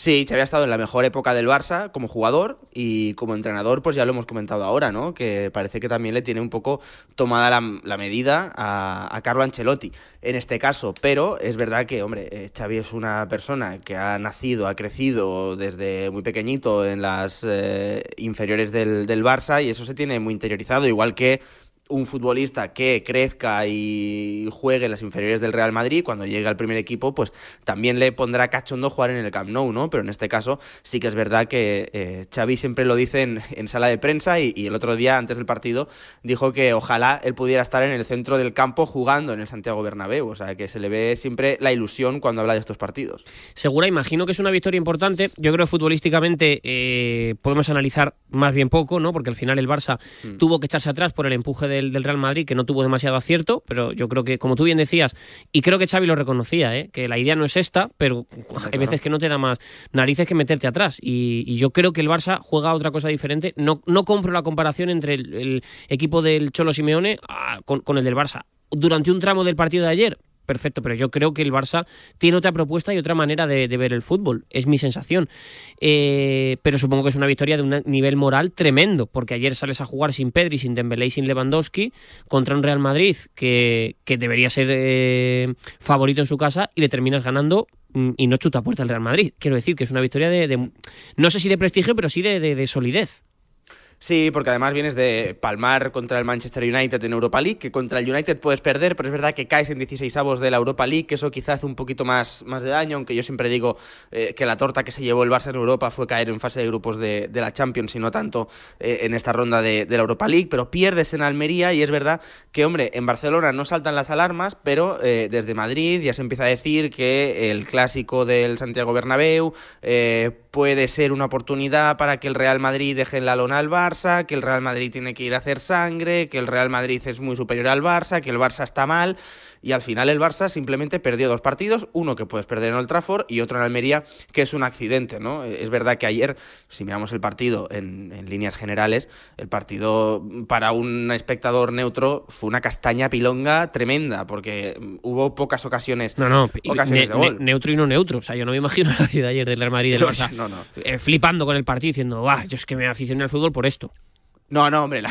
Sí, Xavi ha estado en la mejor época del Barça como jugador y como entrenador, pues ya lo hemos comentado ahora, ¿no? Que parece que también le tiene un poco tomada la, medida a, a, Carlo Ancelotti en este caso. Pero es verdad que, hombre, eh, Xavi es una persona que ha nacido, ha crecido desde muy pequeñito en las eh, inferiores del, del Barça y eso se tiene muy interiorizado, igual que un futbolista que crezca y juegue en las inferiores del Real Madrid, cuando llegue al primer equipo, pues también le pondrá cachondo jugar en el Camp Nou, ¿no? Pero en este caso sí que es verdad que eh, Xavi siempre lo dice en, en sala de prensa y, y, el otro día, antes del partido, dijo que ojalá él pudiera estar en el centro del campo jugando en el Santiago Bernabéu, o sea, que se le ve siempre la ilusión cuando habla de estos partidos. Segura, imagino que es una victoria importante. Yo creo que futbolísticamente eh, podemos analizar más bien poco, ¿no? Porque al final el Barça mm. tuvo que echarse atrás por el empuje de del, del, Real Madrid, que no tuvo demasiado acierto, pero yo creo que, como tú bien decías, y creo que Xavi lo reconocía, ¿eh? que la idea no es esta, pero hay veces que no te da más narices que meterte atrás. Y, y, yo creo que el Barça juega otra cosa diferente. No, no compro la comparación entre el, el equipo del Cholo Simeone a, con, con el del Barça. Durante un tramo del partido de ayer, perfecto, pero yo creo que el Barça tiene otra propuesta y otra manera de, ver el fútbol, es mi sensación. Eh, pero supongo que es una victoria de un nivel moral tremendo, porque ayer sales a jugar sin Pedri, sin Dembélé y sin Lewandowski contra un Real Madrid que, que debería ser eh, favorito en su casa y le terminas ganando mm, y no chuta puerta al Real Madrid. Quiero decir que es una victoria de, de no sé si de prestigio, pero sí de solidez. Sí, porque además vienes de palmar contra el Manchester United en Europa League, que contra el United puedes perder, pero es verdad que caes en 16 avos de la Europa League, que eso quizá hace un poquito más, más de daño, aunque yo siempre digo eh, que la torta que se llevó el Barça en Europa fue caer en fase de grupos de, la Champions y no tanto eh, en esta ronda de, la Europa League, pero pierdes en Almería y es verdad que, hombre, en Barcelona no saltan las alarmas, pero eh, desde Madrid ya se empieza a decir que el clásico del Santiago Bernabéu puede ser una oportunidad para que el Real Madrid deje en la lona al Barça, que el Real Madrid tiene que ir a hacer sangre, que el Real Madrid es muy superior al Barça, que el Barça está mal y al final el Barça simplemente perdió dos partidos, uno que puedes perder en Old Trafford y otro en Almería, que es un accidente, ¿no? Es verdad que ayer, si miramos el partido en, en líneas generales, el partido para un espectador neutro fue una castaña pilonga tremenda, porque hubo pocas ocasiones, no, no, ocasiones ne, de gol. Ne, neutro y no neutro, o sea, yo no me imagino la vida ayer del Real Madrid del <laughs> Barça no, no. Eh, flipando con el partido diciendo, va, yo es que me aficioné al fútbol por esto. No, no, hombre, <laughs> no,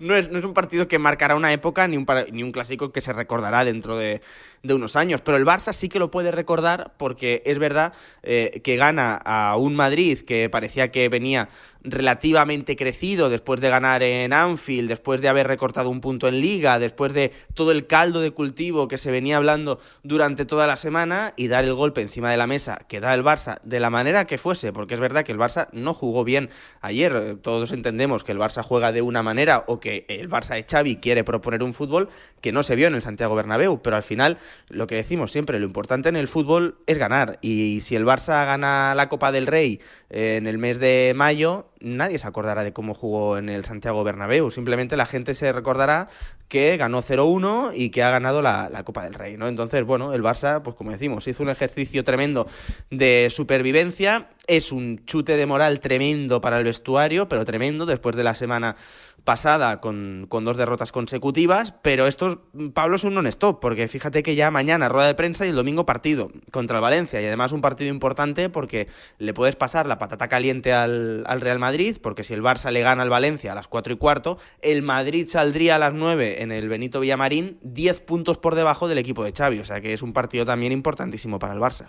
no, es, no, es, un partido que marcará una época ni un, ni un clásico que se recordará dentro de, de, unos años. Pero el Barça sí que lo puede recordar porque es verdad eh, que gana a un Madrid que parecía que venía relativamente crecido después de ganar en Anfield, después de haber recortado un punto en liga, después de todo el caldo de cultivo que se venía hablando durante toda la semana y dar el golpe encima de la mesa que da el Barça de la manera que fuese, porque es verdad que el Barça no jugó bien ayer, todos entendemos que el Barça juega de una manera o que el Barça de Xavi quiere proponer un fútbol que no se vio en el Santiago Bernabéu, pero al final lo que decimos siempre, lo importante en el fútbol es ganar. Y si el Barça gana la Copa del Rey en el mes de mayo, nadie se acordará de cómo jugó en el Santiago Bernabéu. Simplemente la gente se recordará que ganó 0-1 y que ha ganado la, la, Copa del Rey, ¿no? Entonces, bueno, el Barça, pues como decimos, hizo un ejercicio tremendo de supervivencia. Es un chute de moral tremendo para el vestuario, pero tremendo después de la semana pasada con, con dos derrotas consecutivas. Pero esto, Pablo, es un non-stop, porque fíjate que ya mañana rueda de prensa y el domingo partido contra el Valencia. Y además un partido importante porque le puedes pasar la patata caliente al, al Real Madrid, porque si el Barça le gana al Valencia a las 4 y cuarto, el Madrid saldría a las 9 en el Benito Villamarín 10 puntos por debajo del equipo de Xavi, o sea que es un partido también importantísimo para el Barça.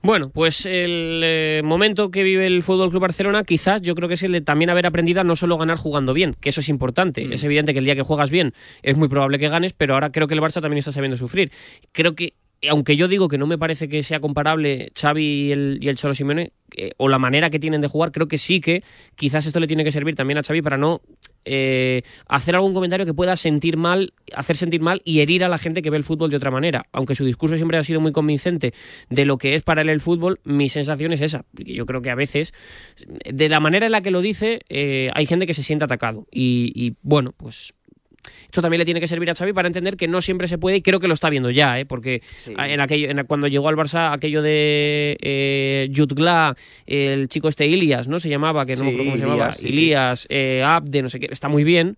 Bueno, pues el eh, momento que vive el Fútbol Club Barcelona, quizás yo creo que es el de también haber aprendido a no solo ganar jugando bien, que eso es importante. Mm. Es evidente que el día que juegas bien es muy probable que ganes, pero ahora creo que el Barça también está sabiendo sufrir. Creo que aunque yo digo que no me parece que sea comparable Xavi y el, y el Cholo Simeone, eh, o la manera que tienen de jugar, creo que sí que quizás esto le tiene que servir también a Xavi para no eh, hacer algún comentario que pueda sentir mal, hacer sentir mal y herir a la gente que ve el fútbol de otra manera. Aunque su discurso siempre ha sido muy convincente de lo que es para él el fútbol, mi sensación es esa. Yo creo que a veces, de la manera en la que lo dice, eh, hay gente que se siente atacado. Y bueno, pues esto también le tiene que servir a Xavi para entender que no siempre se puede y creo que lo está viendo ya, ¿eh? porque sí. en aquello, en, cuando llegó al Barça aquello de eh, Jutgla, el chico este Ilias, ¿no? Se llamaba, que no sí, me acuerdo cómo se Ilias, llamaba, sí, Ilias, eh, Abde, no sé qué, está muy bien.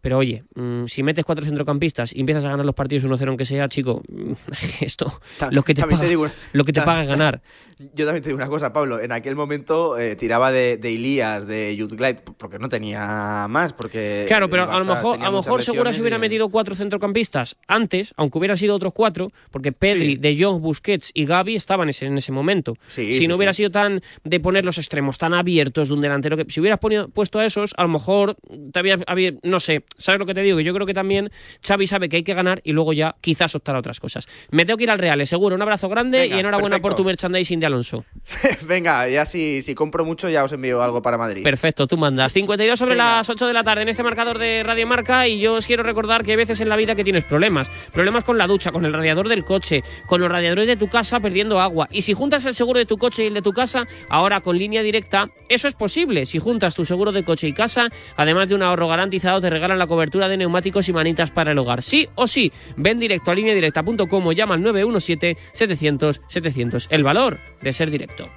Pero oye, mmm, si metes cuatro centrocampistas y empiezas a ganar los partidos 1-0 aunque sea, chico, <laughs> esto, Ta lo que te paga, te digo, lo que te paga es ganar. <laughs> Yo también te digo una cosa, Pablo. En aquel momento eh, tiraba de, de Ilías, de Jutglide, porque no tenía más. Porque claro, pero a lo mejor, a lo mejor seguro se hubiera y... metido cuatro centrocampistas antes, aunque hubieran sido otros cuatro, porque Pedri, sí. De Jong, Busquets y Gaby estaban ese, en ese momento. Sí, si sí, no hubiera sido tan de poner los extremos tan abiertos de un delantero que si hubieras ponido, puesto a esos, a lo mejor te había, había, no sé, ¿sabes lo que te digo? Que yo creo que también Xavi sabe que hay que ganar y luego ya quizás optar a otras cosas. Me tengo que ir al Real, seguro. Un abrazo grande Venga, y enhorabuena perfecto. por tu merchandising de Alonso. <laughs> Venga, ya si, si compro mucho ya os envío algo para Madrid. Perfecto, tú mandas. 52 sobre Venga. las 8 de la tarde en este marcador de Radio Marca y yo os quiero recordar que hay veces en la vida que tienes problemas. Problemas con la ducha, con el radiador del coche, con los radiadores de tu casa perdiendo agua. Y si juntas el seguro de tu coche y el de tu casa, ahora con línea directa, eso es posible. Si juntas tu seguro de coche y casa, además de un ahorro garantizado, te regalan la cobertura de neumáticos y manitas para el hogar. Sí o sí, ven directo a lineadirecta.com o llama al 917-700-700. El valor de ser directo.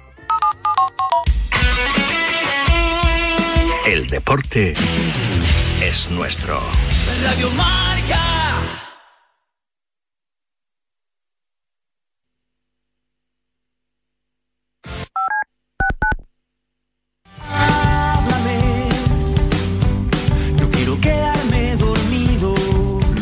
El deporte es nuestro. Radio.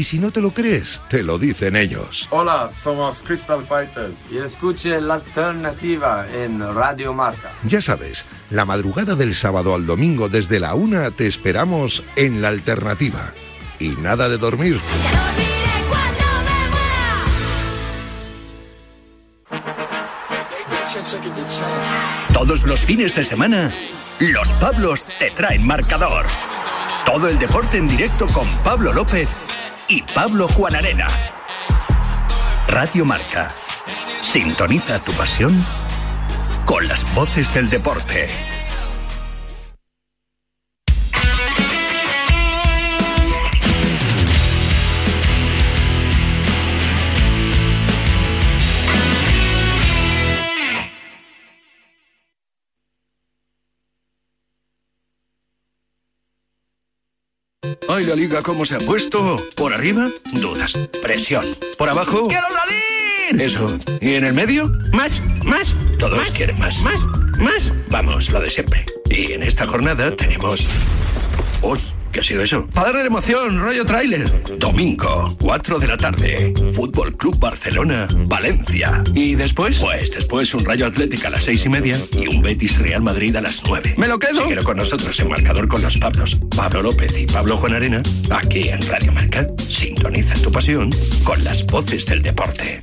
Y si no te lo crees, te lo dicen ellos. Hola, somos Crystal Fighters. Y escuche la alternativa en Radio Marca. Ya sabes, la madrugada del sábado al domingo desde la una te esperamos en La Alternativa. Y nada de dormir. Todos los fines de semana, los Pablos te traen marcador. Todo el deporte en directo con Pablo López y Pablo Juan Arena. Radio Marca. Sintoniza tu pasión con las voces del deporte. Ay, la liga, ¿cómo se ha puesto? ¿Por arriba? Dudas. Presión. ¿Por abajo? ¡Quiero salir! Eso. ¿Y en el medio? Más, más. Todos quieren más. Más, más. Vamos, lo de siempre. Y en esta jornada tenemos. Uy, ¿qué ha sido eso? Para darle emoción, rollo tráiler. Domingo, 4 de la tarde. Fútbol Club Barcelona, Valencia. ¿Y después? Pues después un Rayo Atlético a las seis y media y un Betis Real Madrid a las 9. ¿Me lo quedo? Síguelo con nosotros en marcador con los Pablos. Pablo López y Pablo Juan Arena, aquí en Radio Marca. Sintoniza tu pasión con las voces del deporte.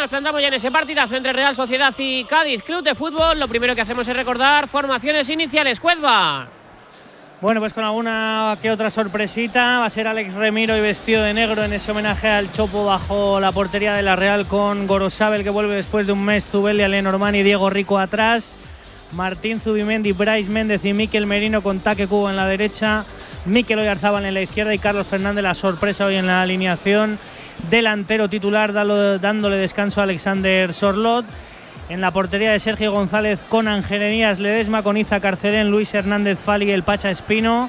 nos plantamos ya en ese partidazo entre Real Sociedad y Cádiz Club de Fútbol. Lo primero que hacemos es recordar formaciones iniciales. Cuedva. Bueno, pues con alguna que otra sorpresita. Va a ser Alex Remiro y vestido de negro en ese homenaje al Chopo bajo la portería de la Real con Gorosabel que vuelve después de un mes, Tubelia, Lenormand y Diego Rico atrás. Martín Zubimendi, Bryce Méndez y Miquel Merino con Taque Cubo en la derecha. Miquel Oyarzábal en la izquierda y Carlos Fernández la sorpresa hoy en la alineación. Delantero titular dándole descanso a Alexander Sorlot. En la portería de Sergio González con Angerenías Ledesma, con Iza Carcelén, Luis Hernández Fali el Pacha Espino.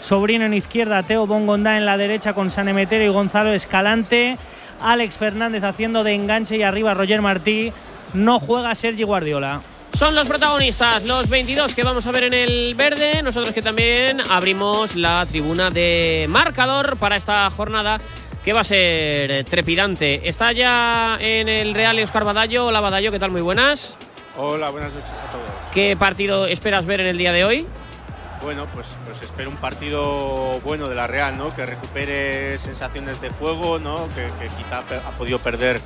Sobrino en izquierda, Teo Bongondá en la derecha con Sanemetero y Gonzalo Escalante. Alex Fernández haciendo de enganche y arriba Roger Martí. No juega Sergi Guardiola. Son los protagonistas, los 22 que vamos a ver en el verde. Nosotros que también abrimos la tribuna de marcador para esta jornada que va a ser eh, trepidante. Está ya en el Real Oscar Badallo. Hola Badallo, ¿qué tal? Muy buenas. Hola, buenas noches a todos. ¿Qué partido esperas ver en el día de hoy? Bueno, pues, pues espero un partido bueno de la Real, ¿no? Que recupere sensaciones de juego, ¿no? Que, que quizá ha podido perder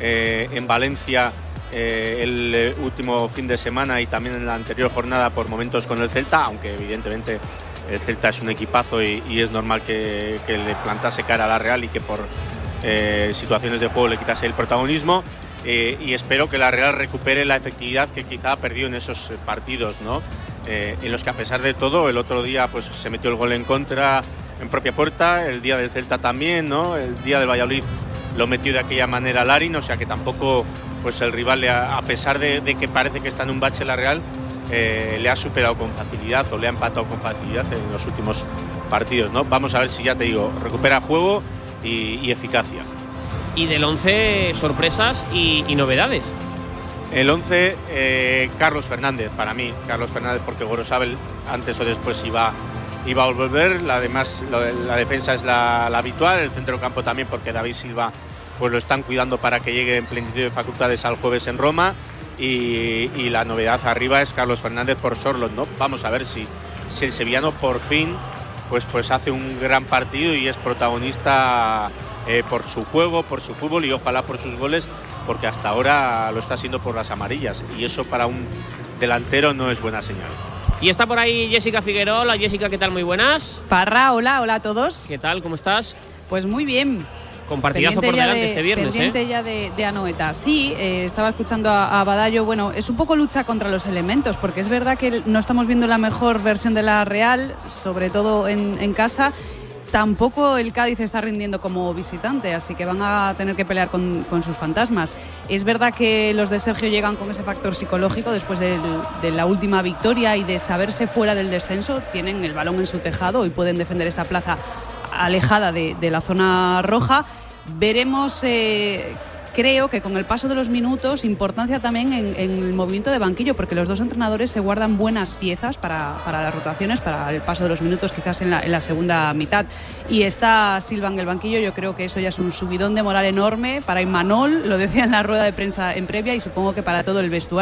eh, en Valencia eh, el eh, último fin de semana y también en la anterior jornada por momentos con el Celta, aunque evidentemente el Celta es un equipazo y, y es normal que, que le plantase cara a la Real y que por eh, situaciones de juego le quitase el protagonismo. Eh, y espero que la Real recupere la efectividad que quizá ha perdido en esos partidos, ¿no? Eh, en los que a pesar de todo el otro día pues se metió el gol en contra en propia puerta, el día del Celta también, ¿no? El día del Valladolid lo metió de aquella manera Larin, o sea que tampoco pues el rival, a pesar de, de que parece que está en un bache la Real, eh, le ha superado con facilidad o le ha empatado con facilidad en los últimos partidos, ¿no? Vamos a ver si ya te digo, recupera juego y, y eficacia. Y del 11 sorpresas y, y novedades. El 11, eh, Carlos Fernández, para mí, Carlos Fernández, porque Gorosabel antes o después iba, iba a volver. La, demás, la, la defensa es la, la habitual, el centro campo también, porque David Silva pues lo están cuidando para que llegue en plenitud de facultades al jueves en Roma. Y, y la novedad arriba es Carlos Fernández por Sorlot, ¿no? Vamos a ver si, si el sevillano por fin pues, pues hace un gran partido y es protagonista eh, por su juego, por su fútbol y ojalá por sus goles, porque hasta ahora lo está haciendo por las amarillas y eso para un delantero no es buena señal. Y está por ahí Jessica Figueroa. Hola Jessica, ¿qué tal? Muy buenas. Parra, hola, hola a todos. ¿Qué tal? ¿Cómo estás? Pues muy bien. Con partidazo por Pendiente ya delante de- este viernes, pendiente ¿eh? ya de, de Anoeta. Sí, eh, estaba escuchando a, a Badallo. Bueno, es un poco lucha contra los elementos, porque es verdad que no estamos viendo la mejor versión de la Real, sobre todo en, en casa. Tampoco el Cádiz está rindiendo como visitante, así que van a tener que pelear con, con sus fantasmas. Es verdad que los de Sergio llegan con ese factor psicológico después del- de la última victoria y de saberse fuera del descenso. Tienen el balón en su tejado y pueden defender esa plaza alejada de, de la zona roja. Veremos, eh, creo que con el paso de los minutos, importancia también en, el movimiento de banquillo, porque los dos entrenadores se guardan buenas piezas para, para las rotaciones, para el paso de los minutos quizás en la, en la segunda mitad. Y está Silva en el banquillo, yo creo que eso ya es un subidón de moral enorme para Imanol, lo decía en la rueda de prensa en previa y supongo que para todo el vestuario.